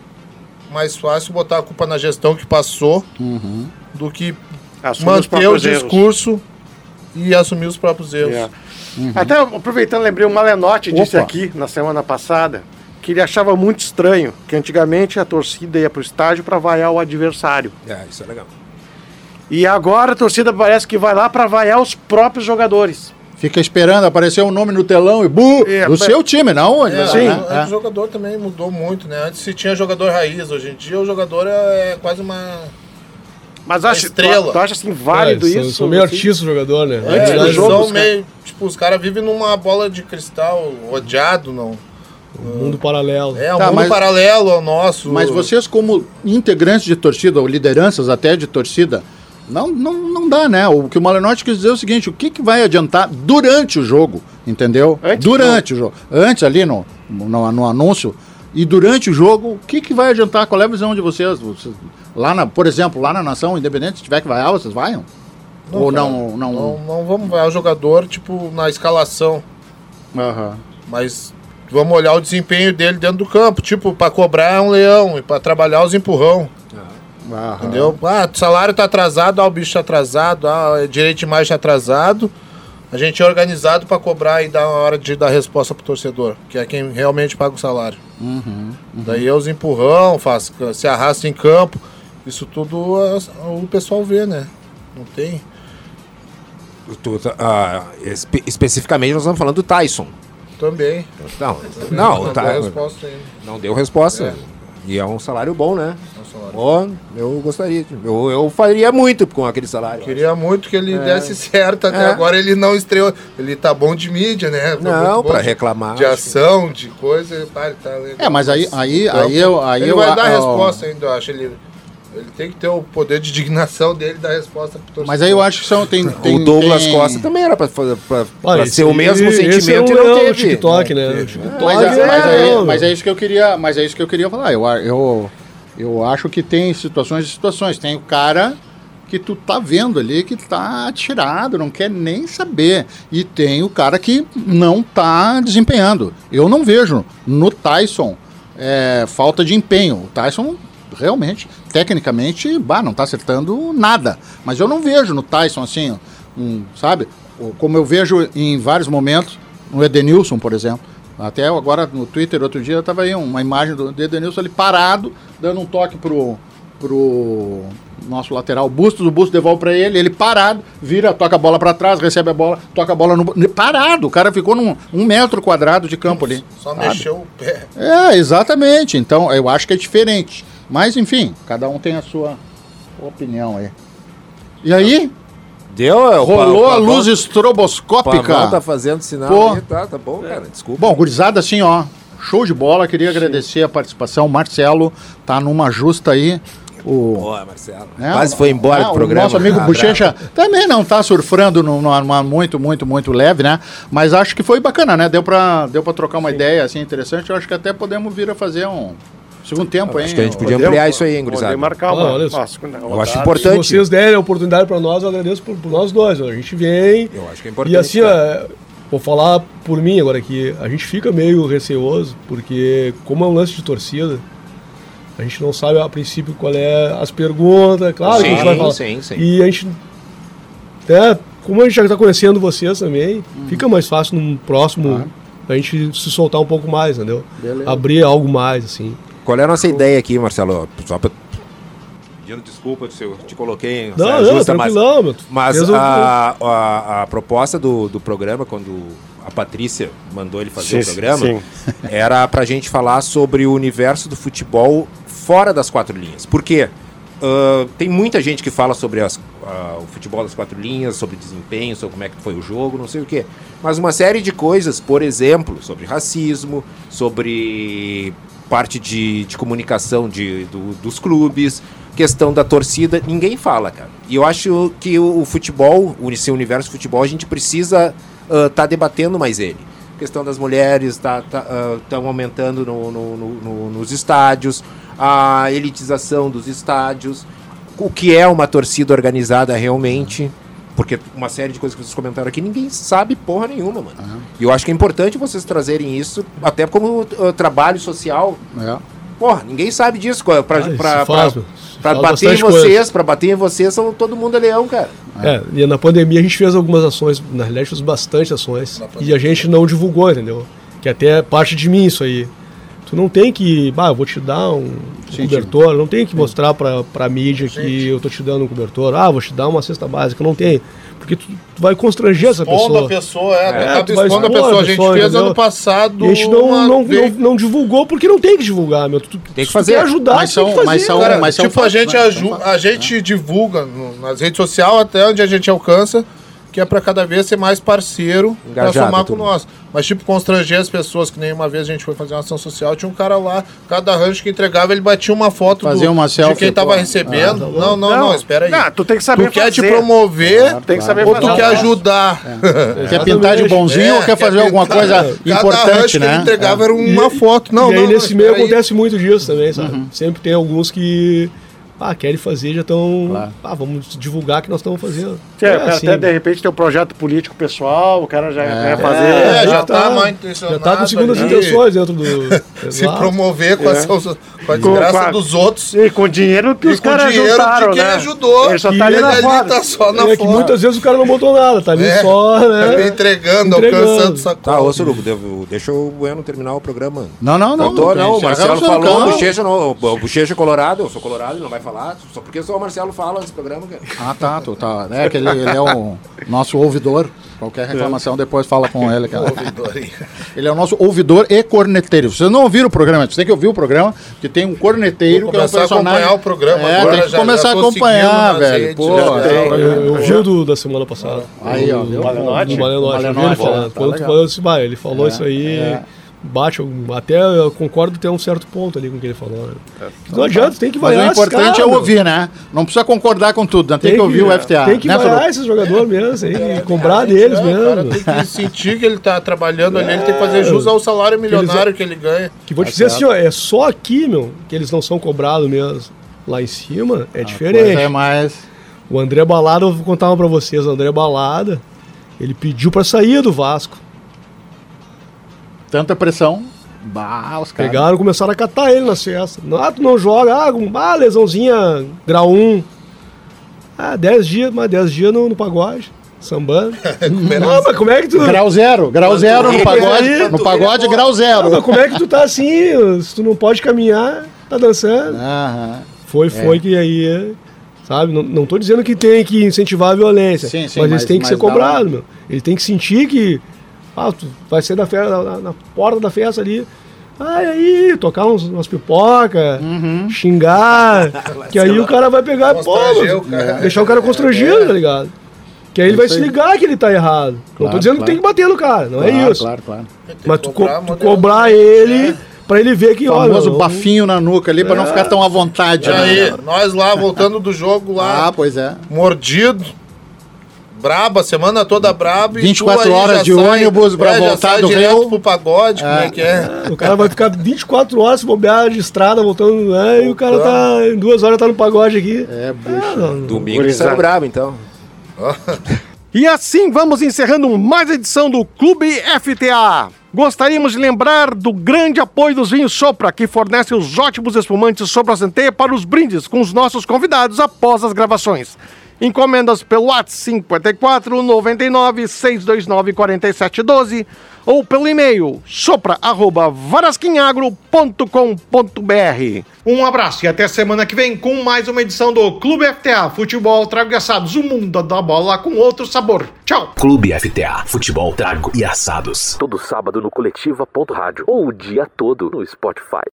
S7: mais fácil botar a culpa na gestão que passou do que
S8: Assumir os
S7: manter o
S8: próprios erros.
S7: discurso e assumir os próprios erros.
S8: É. Até aproveitando, lembrei o Malenotti disse
S3: Opa.
S8: aqui na semana passada que ele achava muito estranho que antigamente a torcida ia pro estádio para vaiar o adversário.
S5: É, isso é legal.
S8: E agora a torcida parece que vai lá para vaiar os próprios jogadores.
S3: Fica esperando aparecer um nome no telão e bu!
S8: É,
S3: do
S8: mas-
S3: seu time, não?
S7: É,
S3: Sim.
S7: o- o jogador também mudou muito, né? Antes se tinha jogador raiz, hoje em dia o jogador é, é quase uma.
S8: Mas acha,
S7: estrela.
S8: Tu, tu acha assim válido
S6: É,
S8: isso?
S6: São meio
S8: assim?
S6: artista o jogador, né?
S7: Antes
S8: É,
S7: do
S8: jogo,
S7: jogo
S8: os cara-
S7: meio. Tipo, os caras vivem numa bola de cristal, odiado, não.
S6: Mundo paralelo.
S7: É um
S3: Tá,
S7: mundo
S3: mas-
S7: paralelo ao nosso.
S3: Mas vocês, como integrantes de torcida, ou lideranças até de torcida, não, não, não dá, né? O que o Malenotti quis dizer é o seguinte: o que, que vai adiantar durante o jogo, entendeu?
S8: Antes
S3: durante o jogo. Antes, ali no, no, no anúncio. E durante o jogo, o que, que vai adiantar? Qual é a visão de vocês? Vocês- Lá na, por exemplo, lá na Nação Independente, se tiver que vaiar, vocês vaiam? ou
S7: cara,
S3: não, não.
S7: Não, não vamos ver o jogador, tipo, na escalação.
S3: Aham.
S7: Mas vamos olhar o desempenho dele dentro do campo. Tipo, pra cobrar é um leão e pra trabalhar os empurrão.
S3: Aham.
S7: Entendeu? Ah, o salário tá atrasado, ah, o bicho tá atrasado, ah, é direito de imagem tá atrasado. A gente é organizado pra cobrar e dar a hora de dar resposta pro torcedor, que é quem realmente paga o salário. Daí é os empurrão, faz, se arrasta em campo. Isso tudo o pessoal vê, né? Não tem.
S5: Tu, ah, espe- especificamente nós estamos falando do Tyson.
S7: Também.
S5: Não, não,
S7: Não
S5: tá,
S7: deu resposta ainda.
S5: não deu resposta. E é um salário bom, né?
S7: É salário.
S5: Bom, eu gostaria. Eu, eu faria muito com aquele salário.
S7: Queria muito que ele desse certo, até
S5: É.
S7: agora ele não estreou. Ele tá bom de mídia, né? Foi
S5: Não,
S7: de-
S5: reclamar.
S7: De ação, de coisa. Pá, ele tá legal.
S3: É, mas aí, aí,
S7: Então,
S3: aí eu. Aí
S7: ele
S3: eu,
S7: vai dar
S3: eu-
S7: resposta ainda, eu acho. Ele, ele tem que ter o poder de dignação dele dar resposta pro torcedor.
S3: Mas aí eu acho que são. Tem, tem,
S5: o Douglas
S3: tem-
S5: Costa também era pra, fazer- pra,
S6: Olha,
S5: pra
S6: esse
S5: ser o mesmo
S6: esse
S5: sentimento
S6: é
S5: e
S6: um
S5: não teve.
S6: do TikTok, né? O TikTok
S3: Mas, é,
S6: é
S3: mas, aí-
S6: leão,
S3: mas é isso que eu queria, mas é isso que eu queria falar. Eu, eu, eu acho que tem situações e situações. Tem o cara que tu tá vendo ali que tá tirado, não quer nem saber. E tem o cara que não tá desempenhando. Eu não vejo no Tyson é, falta de empenho. O Tyson realmente, tecnicamente, bah, não tá acertando nada. Mas eu não vejo no Tyson assim, um, sabe? Como eu vejo em vários momentos, no Edenilson, por exemplo. Até agora no Twitter, outro dia, tava aí uma imagem do Edenilson ali parado, dando um toque pro, pro nosso lateral Bustos, o Bustos devolve pra ele, ele parado, vira, toca a bola pra trás, recebe a bola, toca a bola no... Parado, o cara ficou num um metro quadrado de campo ali.
S7: Só
S3: sabe?
S7: mexeu o pé.
S3: É, exatamente. Então, eu acho que é diferente. Mas, enfim, cada um tem a sua opinião aí. E aí,
S5: Deu? é, o
S3: Rolou
S5: Pa-
S3: a
S5: o
S3: luz estroboscópica.
S5: Pavão tá fazendo sinal
S3: Pô.
S5: aí, tá, tá bom, cara, desculpa.
S3: Bom, gurizada, assim, ó, show de bola. Queria agradecer a participação. Marcelo tá numa justa aí. O,
S5: Boa, Marcelo.
S3: né,
S5: Quase
S3: o-
S5: foi embora
S3: ah,
S5: do programa.
S3: O nosso amigo
S5: Ah,
S3: Bochecha também não tá surfando numa muito, muito, muito leve, né? Mas acho que foi bacana, né? Deu pra, deu pra trocar uma ideia assim interessante. Eu acho que até podemos vir a fazer um segundo tempo, hein?
S5: Acho que a gente podia
S8: Podemos-
S5: ampliar isso aí, hein, gurizada.
S8: marcar
S6: Ah,
S8: uma,
S6: olha só.
S8: uma segunda
S5: Eu acho
S8: rodada.
S6: Se
S5: importante.
S6: vocês derem a oportunidade pra nós, eu agradeço por, por nós dois. A gente vem.
S5: Eu acho que é importante.
S6: E assim, ó, vou falar por mim agora aqui. A gente fica meio receoso, porque como é um lance de torcida, a gente não sabe a princípio qual é as perguntas. Claro que a gente vai falar.
S5: sim, sim.
S6: E a gente. Né, como a gente já está conhecendo vocês também, fica mais fácil num próximo a gente se soltar um pouco mais, entendeu?
S3: Beleza.
S6: Abrir algo mais, assim.
S5: Qual é a nossa ideia aqui, Marcelo? Só pra... Pedindo desculpa se eu te coloquei em
S6: Não, não,
S5: justa, mas, mas a, a, a proposta do, do programa, quando a Patrícia mandou ele fazer
S8: Sim,
S5: o programa,
S8: sim.
S5: era pra gente falar sobre o universo do futebol fora das quatro linhas. Por quê? Ah, tem muita gente que fala sobre as- ah, o futebol das quatro linhas, sobre desempenho, sobre como é que foi o jogo, não sei o quê. Mas uma série de coisas, por exemplo, sobre racismo, sobre parte de, de comunicação de, do- dos clubes, questão da torcida, ninguém fala, cara. E eu acho que o, o futebol, o esse universo futebol, a gente precisa estar debatendo mais ele. questão das mulheres estão tá, ah, tão aumentando no- no- no- nos estádios, a elitização dos estádios, o que é uma torcida organizada realmente. Porque uma série de coisas que vocês comentaram aqui, ninguém sabe porra nenhuma, mano. E eu acho que é importante vocês trazerem isso, até como ah, trabalho social.
S3: É.
S5: Porra, ninguém sabe disso. Pra, pra,
S6: Ah,
S5: pra,
S6: faz,
S5: pra-
S6: meu. Isso
S5: pra
S6: faz
S5: bater em vocês, pra bater em vocês, são todo mundo é leão, cara.
S6: É, e na pandemia a gente fez algumas ações, na realidade fez bastante ações, e a gente não divulgou, entendeu? Que até é parte de mim isso aí. Tu não tem que, ah, eu vou te dar um cobertor, não tem que mostrar pra, pra mídia que eu tô te dando um cobertor, ah, vou te dar uma cesta básica, não tem. Porque tu, tu vai constranger essa
S7: Expondo a
S6: pessoa.
S7: pessoa, é,
S6: É,
S7: acaba
S6: tu vai
S7: expondo a pessoa. A gente
S6: pessoa,
S7: fez
S6: entendeu?
S7: ano passado.
S6: E a gente não, não, não, não divulgou porque não tem que divulgar, meu. Tu, tu,
S5: Tem que fazer.
S6: quer ajudar,
S3: Mas
S6: tu tem
S3: são-
S6: que fazer.
S3: mas são-
S7: Cara,
S3: mas são
S7: tipo, a gente,
S3: né? São
S7: a gente divulga nas redes sociais até onde a gente alcança, que é pra cada vez ser mais parceiro pra
S5: Engajado,
S7: somar com
S5: tudo.
S7: nós. Mas, tipo, constranger as pessoas, que nem uma vez a gente foi fazer uma ação social, tinha um cara lá, cada rancho que entregava, ele batia uma foto
S3: Fazia uma
S7: de
S3: selfie,
S7: quem tava
S3: pô.
S7: recebendo. não, não, não, espera aí.
S8: Não, tu tem que saber
S7: tu quer te promover
S8: Tem que saber
S7: ou
S8: fazer.
S7: tu quer ajudar?
S3: Quer pintar de bonzinho ou quer fazer alguma
S7: pintar-
S3: coisa
S7: Cada
S3: importante,
S7: rancho que ele
S3: né?
S7: entregava era uma
S6: E-
S7: foto. Não,
S6: e aí
S7: não,
S6: nesse
S7: não,
S6: meio acontece muito disso também, sabe?
S3: Uhum.
S6: Sempre tem alguns que ah, querem fazer, já estão. Ah, vamos divulgar que nós estamos fazendo.
S8: É,
S6: É assim,
S8: até de repente tem um projeto político pessoal, o cara já quer fazer.
S7: É, já
S6: já
S7: tá
S6: tá-
S7: mal
S6: já
S7: intencionado.
S6: tá com segundas
S7: ali.
S6: intenções dentro do.
S7: Se promover com, a, com a desgraça
S8: com a-
S7: dos outros.
S8: E com dinheiro que
S7: E
S8: os
S7: com
S8: caras
S7: dinheiro
S8: juntaram,
S7: de quem
S8: né?
S7: ajudou.
S8: Ele só tá ali
S7: ele
S8: na
S7: ali tá só na
S6: É que
S7: foto.
S6: muitas vezes o cara não botou nada, tá ali
S7: É,
S6: só,
S7: tá
S6: né?
S7: ali entregando,
S6: Entregando.
S7: alcançando sacola.
S5: Tá, ô Surugo, devo- deixa o Bueno terminar o programa.
S3: Não, não, não.
S5: Faltou, não, o Marcelo falou, bochecha, não, o Bochecha é colorado, eu sou colorado, não vai falar, só porque só o Marcelo fala nesse programa, cara.
S3: Ah, tá, tu tá. É que ele, ele é o nosso ouvidor. Qualquer reclamação depois fala com ele, cara. Ele é o nosso ouvidor e corneteiro. Vocês não ouviram o programa, vocês têm que ouvir o programa, que tem um corneteiro que é um
S7: começar a
S3: personagem.
S7: acompanhar o programa
S3: É,
S7: agora,
S3: tem que
S7: já-
S3: começar
S7: já
S3: a acompanhar, velho.
S7: redes,
S3: Pô, é,
S7: tem.
S6: Eu, vi o do, da semana passada.
S3: Aí, ó,
S6: O-
S8: Malenotti.
S6: Malenotti. Eu vi ele
S3: Malenotti,
S6: falando.
S3: tá
S6: Quando tu falou assim, vai, ele falou
S3: É,
S6: isso aí,
S3: é.
S6: Bate, algum- até eu concordo ter um certo ponto ali com o que ele falou. né? Não adianta, tem que
S3: Mas
S6: variar
S3: o
S6: esses
S3: importante
S6: caras,
S3: é ouvir, né? Não precisa concordar com tudo, né? tem, que ouvir o FTA.
S6: Tem que
S3: né,
S6: variar esses jogadores mesmo, tem que cobrar deles
S7: É, O
S6: mesmo.
S7: cara tem que sentir que ele tá trabalhando ali, ele tem que fazer jus ao salário milionário que ele ganha.
S6: Que vou te dizer assim, ó, é só aqui, meu, que eles não são cobrados mesmo. Lá em cima é diferente.
S3: É mais.
S6: O André Balada, eu vou contar uma pra vocês. O André Balada, ele pediu pra sair do Vasco.
S3: Tanta pressão. Bah, os caras.
S6: Pegaram e começaram a catar ele nas festas. Não, ah, tu não joga, ah, ah lesãozinha grau 1. Ah, 10 dias, mas 10 dias no, no pagode, sambando. não, mas como é que tu.
S3: Grau zero, grau zero no pagode.
S6: aí,
S3: No pagode, grau
S6: Não,
S3: zero.
S6: mas como é que tu tá assim? Se tu não pode caminhar, tá dançando.
S3: Aham.
S6: Foi, foi que aí. Sabe? Não, não tô dizendo que tem que incentivar a violência.
S3: Sim, sim,
S6: mas,
S3: mas-
S6: eles têm que
S3: mas
S6: ser cobrados, meu. Ele tem que sentir que. Ah, tu vai ser da festa, na, na porta da festa ali. Ah, e aí, tocar uns, umas pipoca,
S3: Uhum.
S6: xingar. que aí o cara vai pegar, pô,
S7: cara.
S6: deixar o cara constrangido, tá ligado? Que aí ele vai se ligar que ele tá errado. não
S3: Claro,
S6: tô dizendo
S3: claro.
S6: que tem que bater no cara, não é
S3: Claro,
S6: isso.
S3: Claro, claro.
S6: Mas tu, co-
S7: cobrar
S6: tu
S7: modelo-
S6: cobrar ele pra ele ver que,
S3: O
S6: olha.
S3: famoso bafinho na nuca ali pra não ficar tão à vontade.
S7: E aí,
S3: né?
S7: nós lá, voltando do jogo lá,
S3: Ah, pois é.
S7: mordido, brabo, a semana toda brabo. e
S3: 24
S7: tu aí
S3: horas de ônibus pra
S7: é,
S3: voltar
S7: sai
S3: do
S7: direto
S3: Rio.
S7: pro pagode, como é que é?
S6: O cara vai ficar 24 horas se bobear de estrada, voltando, né? E o cara tá em duas horas tá no pagode aqui.
S3: É.
S6: Ah, não,
S5: Domingo que
S8: Gurizada.
S5: saiu brabo, então.
S2: E assim vamos encerrando mais edição do Clube FTA. Gostaríamos de lembrar do grande apoio dos vinhos Sopra, que fornece os ótimos espumantes Sopra Centeia para os brindes com os nossos convidados após as gravações. Encomendas pelo WhatsApp 54 99 629 4712 ou pelo e-mail sopra@varasquinhagro.com.br. Um abraço e até semana que vem com mais uma edição do Clube FTA Futebol Trago e Assados, o mundo da bola com outro sabor. Tchau.
S1: Clube FTA, futebol, trago e assados.
S9: Todo sábado no Coletiva.rádio ou o dia todo no Spotify.